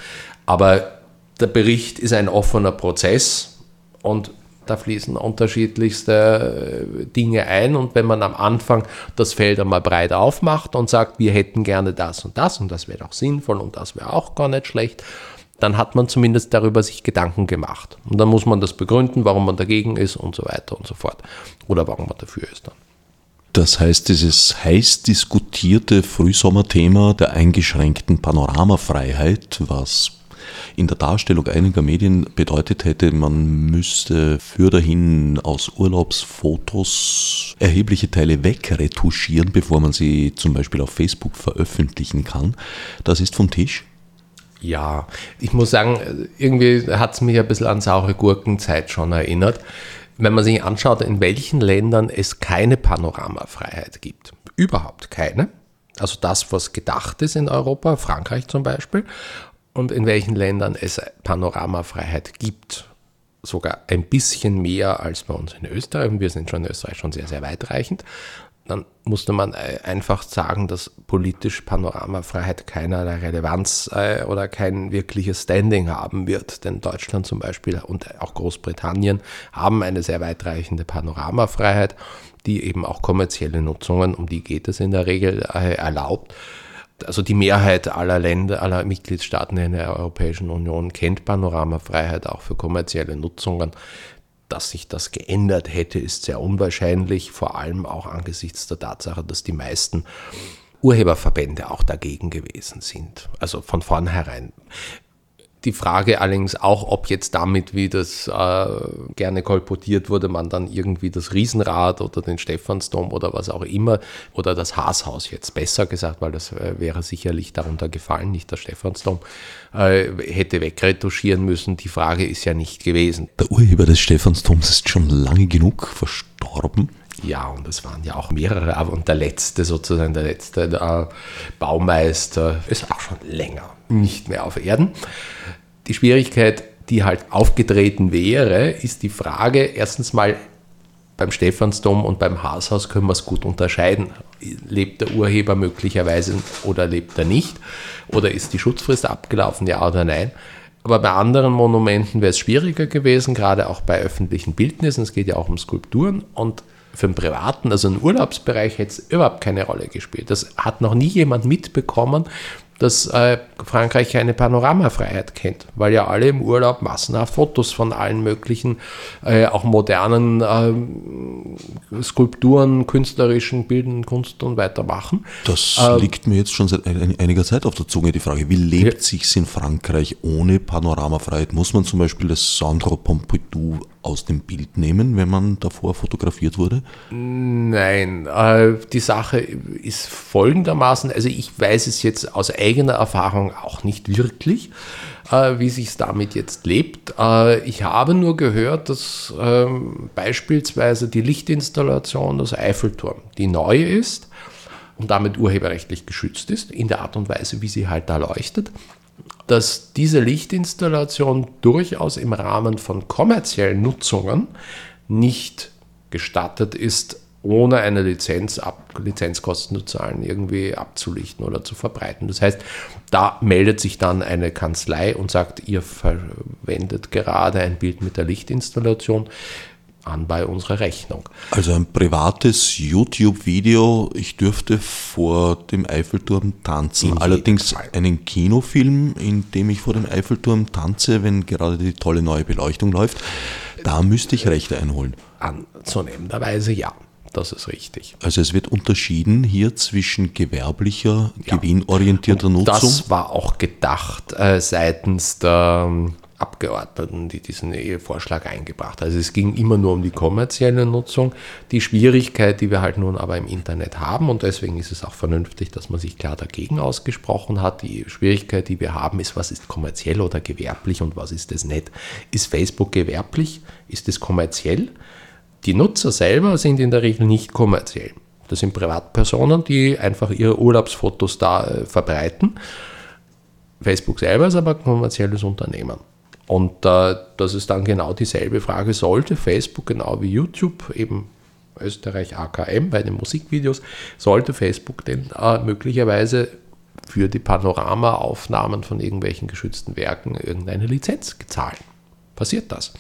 Aber der Bericht ist ein offener Prozess und da fließen unterschiedlichste äh, Dinge ein und wenn man am Anfang das Feld einmal breit aufmacht und sagt, wir hätten gerne das und das und das wäre auch sinnvoll und das wäre auch gar nicht schlecht, dann hat man zumindest darüber sich Gedanken gemacht. Und dann muss man das begründen, warum man dagegen ist und so weiter und so fort. Oder warum man dafür ist dann. Das heißt, dieses heiß diskutierte Frühsommerthema der eingeschränkten Panoramafreiheit, was in der Darstellung einiger Medien bedeutet hätte, man müsste für dahin aus Urlaubsfotos erhebliche Teile wegretuschieren, bevor man sie zum Beispiel auf Facebook veröffentlichen kann. Das ist vom Tisch. Ja, ich muss sagen, irgendwie hat es mich ein bisschen an saure Gurkenzeit schon erinnert. Wenn man sich anschaut, in welchen Ländern es keine Panoramafreiheit gibt. Überhaupt keine. Also das, was gedacht ist in Europa, Frankreich zum Beispiel, und in welchen Ländern es Panoramafreiheit gibt. Sogar ein bisschen mehr als bei uns in Österreich. Und wir sind schon in Österreich schon sehr, sehr weitreichend dann musste man äh, einfach sagen, dass politisch Panoramafreiheit keinerlei Relevanz äh, oder kein wirkliches Standing haben wird. Denn Deutschland zum Beispiel und auch Großbritannien haben eine sehr weitreichende Panoramafreiheit, die eben auch kommerzielle Nutzungen, um die geht es in der Regel, äh, erlaubt. Also die Mehrheit aller Länder, aller Mitgliedstaaten in der Europäischen Union kennt Panoramafreiheit auch für kommerzielle Nutzungen dass sich das geändert hätte, ist sehr unwahrscheinlich, vor allem auch angesichts der Tatsache, dass die meisten Urheberverbände auch dagegen gewesen sind. Also von vornherein die Frage allerdings auch, ob jetzt damit, wie das äh, gerne kolportiert wurde, man dann irgendwie das Riesenrad oder den Stephansdom oder was auch immer oder das Haashaus jetzt besser gesagt, weil das äh, wäre sicherlich darunter gefallen, nicht der Stephansdom, äh, hätte wegretuschieren müssen. Die Frage ist ja nicht gewesen. Der Urheber des Stephansdoms ist schon lange genug verstorben. Ja, und es waren ja auch mehrere, aber und der letzte sozusagen, der letzte der Baumeister ist auch schon länger nicht mehr auf Erden. Die Schwierigkeit, die halt aufgetreten wäre, ist die Frage, erstens mal beim Stephansdom und beim Haashaus können wir es gut unterscheiden. Lebt der Urheber möglicherweise oder lebt er nicht? Oder ist die Schutzfrist abgelaufen, ja oder nein? Aber bei anderen Monumenten wäre es schwieriger gewesen, gerade auch bei öffentlichen Bildnissen. Es geht ja auch um Skulpturen und für den privaten, also im Urlaubsbereich, hätte es überhaupt keine Rolle gespielt. Das hat noch nie jemand mitbekommen, dass äh, Frankreich eine Panoramafreiheit kennt, weil ja alle im Urlaub massenhaft Fotos von allen möglichen, äh, auch modernen äh, Skulpturen, künstlerischen Bildern, Kunst und weiter machen. Das ähm, liegt mir jetzt schon seit einiger Zeit auf der Zunge, die Frage, wie lebt ja. sich in Frankreich ohne Panoramafreiheit? Muss man zum Beispiel das Sandro Pompidou aus dem Bild nehmen, wenn man davor fotografiert wurde? Nein, äh, die Sache ist folgendermaßen, also ich weiß es jetzt aus eigener Erfahrung auch nicht wirklich, äh, wie sich es damit jetzt lebt. Äh, ich habe nur gehört, dass ähm, beispielsweise die Lichtinstallation des Eiffelturm, die neu ist und damit urheberrechtlich geschützt ist, in der Art und Weise, wie sie halt da leuchtet, dass diese Lichtinstallation durchaus im Rahmen von kommerziellen Nutzungen nicht gestattet ist, ohne eine Lizenz ab, Lizenzkosten zu zahlen, irgendwie abzulichten oder zu verbreiten. Das heißt, da meldet sich dann eine Kanzlei und sagt, ihr verwendet gerade ein Bild mit der Lichtinstallation an bei unserer Rechnung. Also ein privates YouTube-Video, ich dürfte vor dem Eiffelturm tanzen. In Allerdings einen Kinofilm, in dem ich vor dem Eiffelturm tanze, wenn gerade die tolle neue Beleuchtung läuft, da müsste ich Rechte einholen. Anzunehmenderweise ja. Das ist richtig. Also es wird unterschieden hier zwischen gewerblicher, ja. gewinnorientierter Nutzung. Das war auch gedacht äh, seitens der ähm, Abgeordneten, die diesen Vorschlag eingebracht. Also es ging immer nur um die kommerzielle Nutzung. Die Schwierigkeit, die wir halt nun aber im Internet haben, und deswegen ist es auch vernünftig, dass man sich klar dagegen ausgesprochen hat, die Schwierigkeit, die wir haben, ist, was ist kommerziell oder gewerblich und was ist es nicht. Ist Facebook gewerblich? Ist es kommerziell? Die Nutzer selber sind in der Regel nicht kommerziell. Das sind Privatpersonen, die einfach ihre Urlaubsfotos da äh, verbreiten. Facebook selber ist aber ein kommerzielles Unternehmen. Und äh, das ist dann genau dieselbe Frage, sollte Facebook genau wie YouTube, eben Österreich AKM bei den Musikvideos, sollte Facebook denn äh, möglicherweise für die Panoramaaufnahmen von irgendwelchen geschützten Werken irgendeine Lizenz zahlen? Passiert das?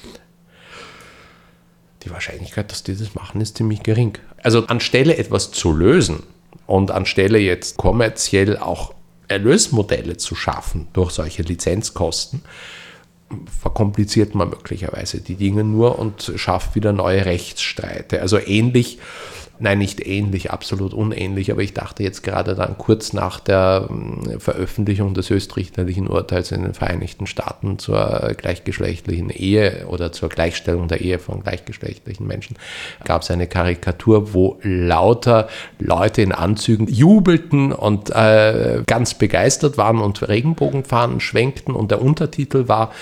Die Wahrscheinlichkeit, dass die das machen, ist ziemlich gering. Also anstelle etwas zu lösen und anstelle jetzt kommerziell auch Erlösmodelle zu schaffen durch solche Lizenzkosten, verkompliziert man möglicherweise die Dinge nur und schafft wieder neue Rechtsstreite. Also ähnlich Nein, nicht ähnlich, absolut unähnlich, aber ich dachte jetzt gerade dann kurz nach der ähm, Veröffentlichung des höchstrichterlichen Urteils in den Vereinigten Staaten zur gleichgeschlechtlichen Ehe oder zur Gleichstellung der Ehe von gleichgeschlechtlichen Menschen, gab es eine Karikatur, wo lauter Leute in Anzügen jubelten und äh, ganz begeistert waren und Regenbogenfahnen schwenkten. Und der Untertitel war,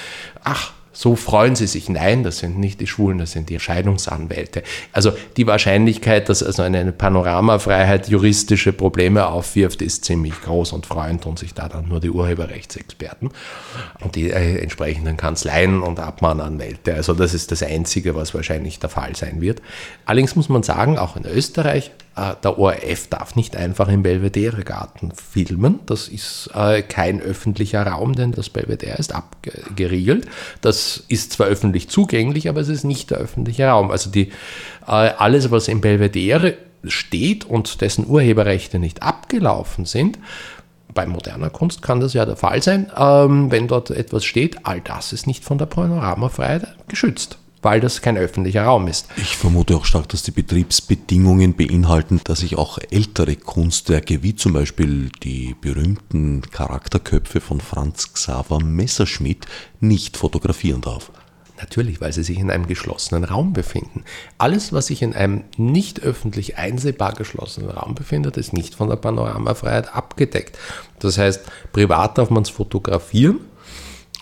ach, so freuen sie sich. Nein, das sind nicht die Schwulen, das sind die Scheidungsanwälte. Also die Wahrscheinlichkeit, dass also eine Panoramafreiheit juristische Probleme aufwirft, ist ziemlich groß und freuen tun sich da dann nur die Urheberrechtsexperten und die äh, entsprechenden Kanzleien und Abmahnanwälte. Also das ist das Einzige, was wahrscheinlich der Fall sein wird. Allerdings muss man sagen, auch in Österreich der ORF darf nicht einfach im Belvedere-Garten filmen. Das ist äh, kein öffentlicher Raum, denn das Belvedere ist abgeriegelt. Das ist zwar öffentlich zugänglich, aber es ist nicht der öffentliche Raum. Also die, äh, alles, was im Belvedere steht und dessen Urheberrechte nicht abgelaufen sind, bei moderner Kunst kann das ja der Fall sein, ähm, wenn dort etwas steht, all das ist nicht von der Panoramafreiheit geschützt weil das kein öffentlicher Raum ist. Ich vermute auch stark, dass die Betriebsbedingungen beinhalten, dass ich auch ältere Kunstwerke, wie zum Beispiel die berühmten Charakterköpfe von Franz Xaver Messerschmidt, nicht fotografieren darf. Natürlich, weil sie sich in einem geschlossenen Raum befinden. Alles, was sich in einem nicht öffentlich einsehbar geschlossenen Raum befindet, ist nicht von der Panoramafreiheit abgedeckt. Das heißt, privat darf man es fotografieren,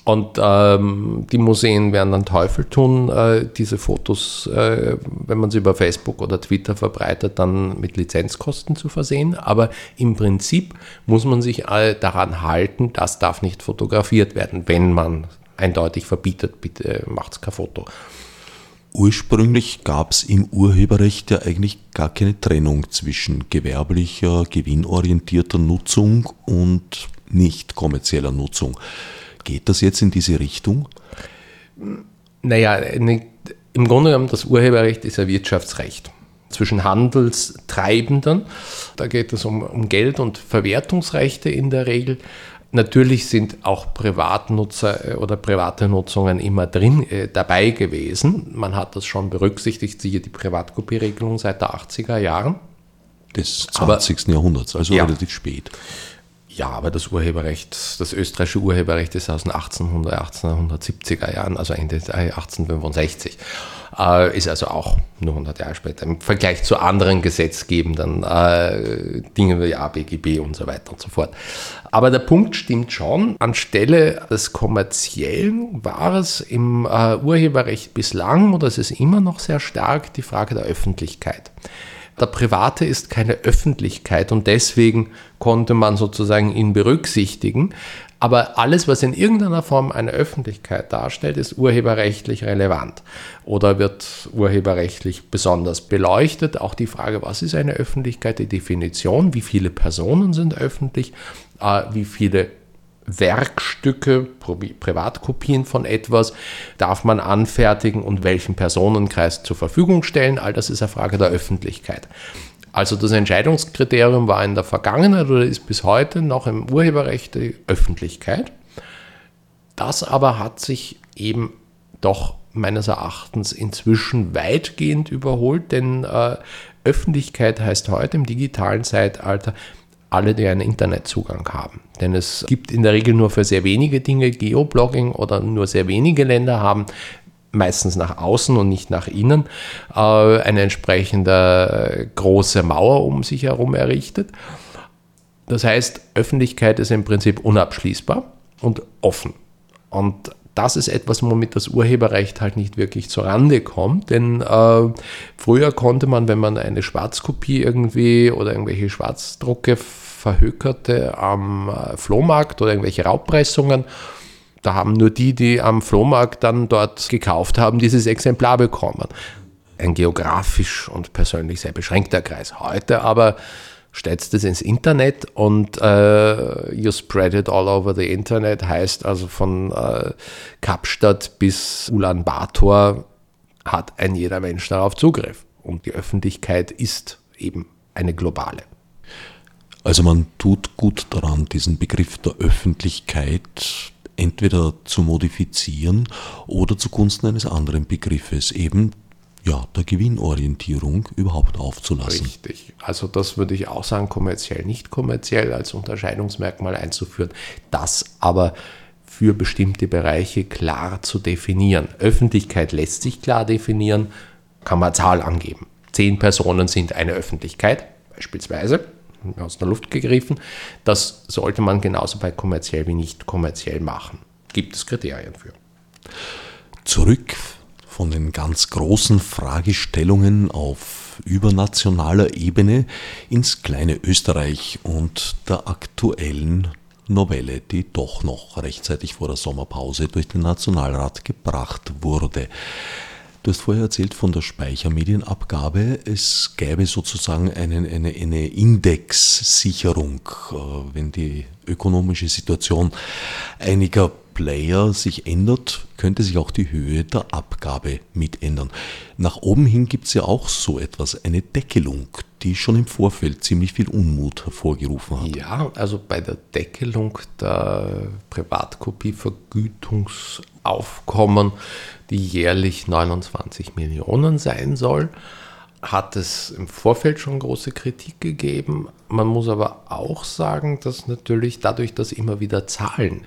und ähm, die Museen werden dann Teufel tun, äh, diese Fotos, äh, wenn man sie über Facebook oder Twitter verbreitet, dann mit Lizenzkosten zu versehen. Aber im Prinzip muss man sich daran halten, das darf nicht fotografiert werden, wenn man eindeutig verbietet, bitte macht's kein Foto. Ursprünglich gab es im Urheberrecht ja eigentlich gar keine Trennung zwischen gewerblicher, gewinnorientierter Nutzung und nicht kommerzieller Nutzung. Geht das jetzt in diese Richtung? Naja, im Grunde genommen, das Urheberrecht ist ein Wirtschaftsrecht zwischen Handelstreibenden. Da geht es um, um Geld und Verwertungsrechte in der Regel. Natürlich sind auch Privatnutzer äh, oder private Nutzungen immer drin äh, dabei gewesen. Man hat das schon berücksichtigt, siehe die Privatkopieregelung seit der 80er Jahren. Des 20. Aber, Jahrhunderts, also ja, relativ spät. Ja, aber das Urheberrecht, das österreichische Urheberrecht ist aus den 1800, 1870er Jahren, also Ende 1865. Äh, ist also auch nur 100 Jahre später. Im Vergleich zu anderen gesetzgebenden äh, Dingen wie ABGB und so weiter und so fort. Aber der Punkt stimmt schon. Anstelle des kommerziellen war es im äh, Urheberrecht bislang, oder es ist immer noch sehr stark, die Frage der Öffentlichkeit. Der Private ist keine Öffentlichkeit und deswegen konnte man sozusagen ihn berücksichtigen. Aber alles, was in irgendeiner Form eine Öffentlichkeit darstellt, ist urheberrechtlich relevant oder wird urheberrechtlich besonders beleuchtet. Auch die Frage, was ist eine Öffentlichkeit, die Definition, wie viele Personen sind öffentlich, äh, wie viele Werkstücke, Privatkopien von etwas darf man anfertigen und welchen Personenkreis zur Verfügung stellen. All das ist eine Frage der Öffentlichkeit. Also das Entscheidungskriterium war in der Vergangenheit oder ist bis heute noch im Urheberrecht die Öffentlichkeit. Das aber hat sich eben doch meines Erachtens inzwischen weitgehend überholt, denn äh, Öffentlichkeit heißt heute im digitalen Zeitalter alle, die einen Internetzugang haben. Denn es gibt in der Regel nur für sehr wenige Dinge Geoblogging oder nur sehr wenige Länder haben meistens nach außen und nicht nach innen, äh, eine entsprechende große Mauer um sich herum errichtet. Das heißt, Öffentlichkeit ist im Prinzip unabschließbar und offen. Und das ist etwas, womit das Urheberrecht halt nicht wirklich zur Rande kommt. Denn äh, früher konnte man, wenn man eine Schwarzkopie irgendwie oder irgendwelche Schwarzdrucke verhökerte am äh, Flohmarkt oder irgendwelche Raubpressungen, da haben nur die, die am Flohmarkt dann dort gekauft haben, dieses Exemplar bekommen. Ein geografisch und persönlich sehr beschränkter Kreis. Heute aber stellst es ins Internet und äh, you spread it all over the Internet, heißt also von äh, Kapstadt bis Ulaanbaatar hat ein jeder Mensch darauf Zugriff. Und die Öffentlichkeit ist eben eine globale. Also man tut gut daran, diesen Begriff der Öffentlichkeit entweder zu modifizieren oder zugunsten eines anderen Begriffes, eben ja, der Gewinnorientierung überhaupt aufzulassen. Richtig. Also das würde ich auch sagen, kommerziell, nicht kommerziell als Unterscheidungsmerkmal einzuführen. Das aber für bestimmte Bereiche klar zu definieren. Öffentlichkeit lässt sich klar definieren, kann man Zahl angeben. Zehn Personen sind eine Öffentlichkeit, beispielsweise aus der Luft gegriffen. Das sollte man genauso bei kommerziell wie nicht kommerziell machen. Gibt es Kriterien für. Zurück von den ganz großen Fragestellungen auf übernationaler Ebene ins kleine Österreich und der aktuellen Novelle, die doch noch rechtzeitig vor der Sommerpause durch den Nationalrat gebracht wurde. Du hast vorher erzählt von der Speichermedienabgabe. Es gäbe sozusagen einen, eine, eine Indexsicherung, äh, wenn die ökonomische Situation einiger Player sich ändert, könnte sich auch die Höhe der Abgabe mit ändern. Nach oben hin gibt es ja auch so etwas, eine Deckelung, die schon im Vorfeld ziemlich viel Unmut hervorgerufen hat. Ja, also bei der Deckelung der Privatkopievergütungsaufkommen die jährlich 29 Millionen sein soll, hat es im Vorfeld schon große Kritik gegeben. Man muss aber auch sagen, dass natürlich dadurch, dass immer wieder Zahlen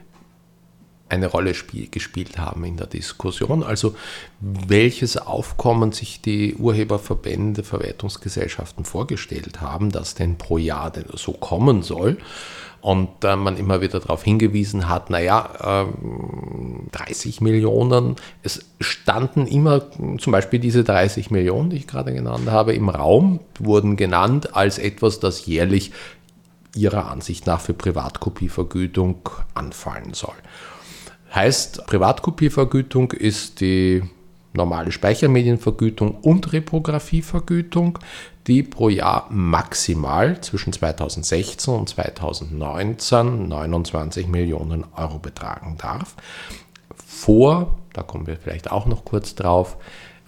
eine Rolle spiel, gespielt haben in der Diskussion. Also welches Aufkommen sich die Urheberverbände, Verwertungsgesellschaften vorgestellt haben, dass denn pro Jahr denn so kommen soll und äh, man immer wieder darauf hingewiesen hat, naja, äh, 30 Millionen, es standen immer zum Beispiel diese 30 Millionen, die ich gerade genannt habe, im Raum, wurden genannt als etwas, das jährlich ihrer Ansicht nach für Privatkopievergütung anfallen soll. Heißt, Privatkopievergütung ist die normale Speichermedienvergütung und Reprografievergütung, die pro Jahr maximal zwischen 2016 und 2019 29 Millionen Euro betragen darf. Vor, da kommen wir vielleicht auch noch kurz drauf,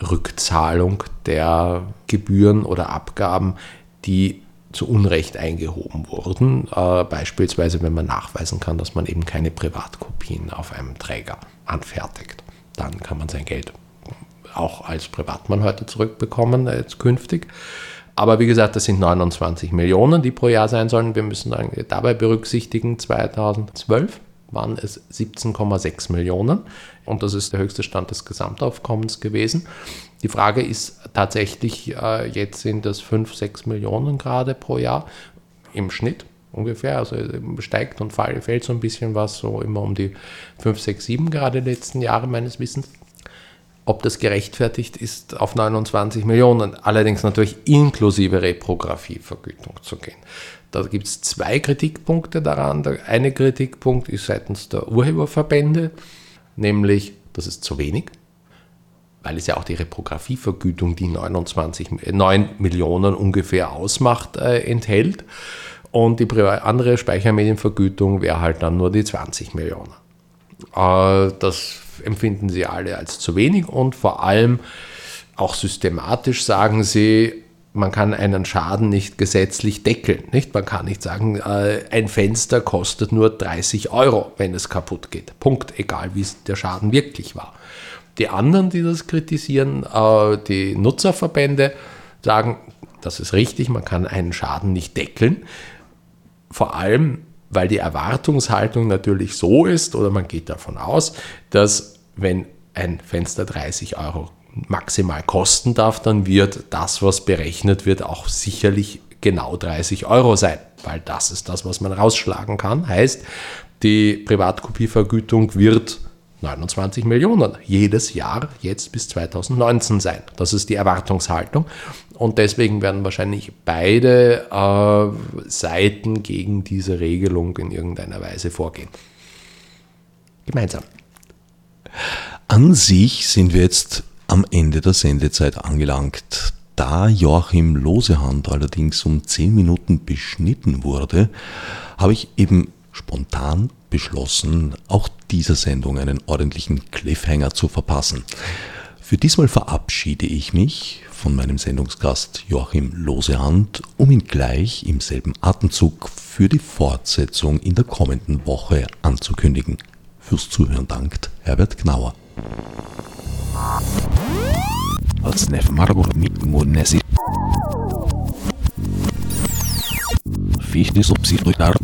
Rückzahlung der Gebühren oder Abgaben, die zu Unrecht eingehoben wurden. Äh, beispielsweise, wenn man nachweisen kann, dass man eben keine Privatkopien auf einem Träger anfertigt. Dann kann man sein Geld auch als Privatmann heute zurückbekommen, jetzt künftig. Aber wie gesagt, das sind 29 Millionen, die pro Jahr sein sollen. Wir müssen dabei berücksichtigen, 2012 waren es 17,6 Millionen und das ist der höchste Stand des Gesamtaufkommens gewesen. Die Frage ist tatsächlich, äh, jetzt sind das 5, 6 Millionen gerade pro Jahr im Schnitt ungefähr. Also steigt und fällt so ein bisschen was, so immer um die 5, 6, 7 gerade letzten Jahre meines Wissens ob das gerechtfertigt ist, auf 29 Millionen, allerdings natürlich inklusive Reprografievergütung zu gehen. Da gibt es zwei Kritikpunkte daran. Der eine Kritikpunkt ist seitens der Urheberverbände, nämlich, das ist zu wenig, weil es ja auch die Reprografievergütung, die 29, 9 Millionen ungefähr ausmacht, äh, enthält. Und die andere Speichermedienvergütung wäre halt dann nur die 20 Millionen. Äh, das empfinden sie alle als zu wenig und vor allem auch systematisch sagen sie, man kann einen Schaden nicht gesetzlich deckeln. Nicht? Man kann nicht sagen, äh, ein Fenster kostet nur 30 Euro, wenn es kaputt geht. Punkt, egal wie der Schaden wirklich war. Die anderen, die das kritisieren, äh, die Nutzerverbände, sagen, das ist richtig, man kann einen Schaden nicht deckeln. Vor allem weil die Erwartungshaltung natürlich so ist, oder man geht davon aus, dass wenn ein Fenster 30 Euro maximal kosten darf, dann wird das, was berechnet wird, auch sicherlich genau 30 Euro sein, weil das ist das, was man rausschlagen kann. Heißt, die Privatkopievergütung wird 29 Millionen jedes Jahr jetzt bis 2019 sein. Das ist die Erwartungshaltung. Und deswegen werden wahrscheinlich beide äh, Seiten gegen diese Regelung in irgendeiner Weise vorgehen. Gemeinsam. An sich sind wir jetzt am Ende der Sendezeit angelangt. Da Joachim Losehand allerdings um 10 Minuten beschnitten wurde, habe ich eben spontan beschlossen, auch dieser Sendung einen ordentlichen Cliffhanger zu verpassen. Für diesmal verabschiede ich mich von meinem Sendungsgast Joachim Losehand, um ihn gleich im selben Atemzug für die Fortsetzung in der kommenden Woche anzukündigen. Fürs Zuhören dankt Herbert Gnauer. Fichte subsidiar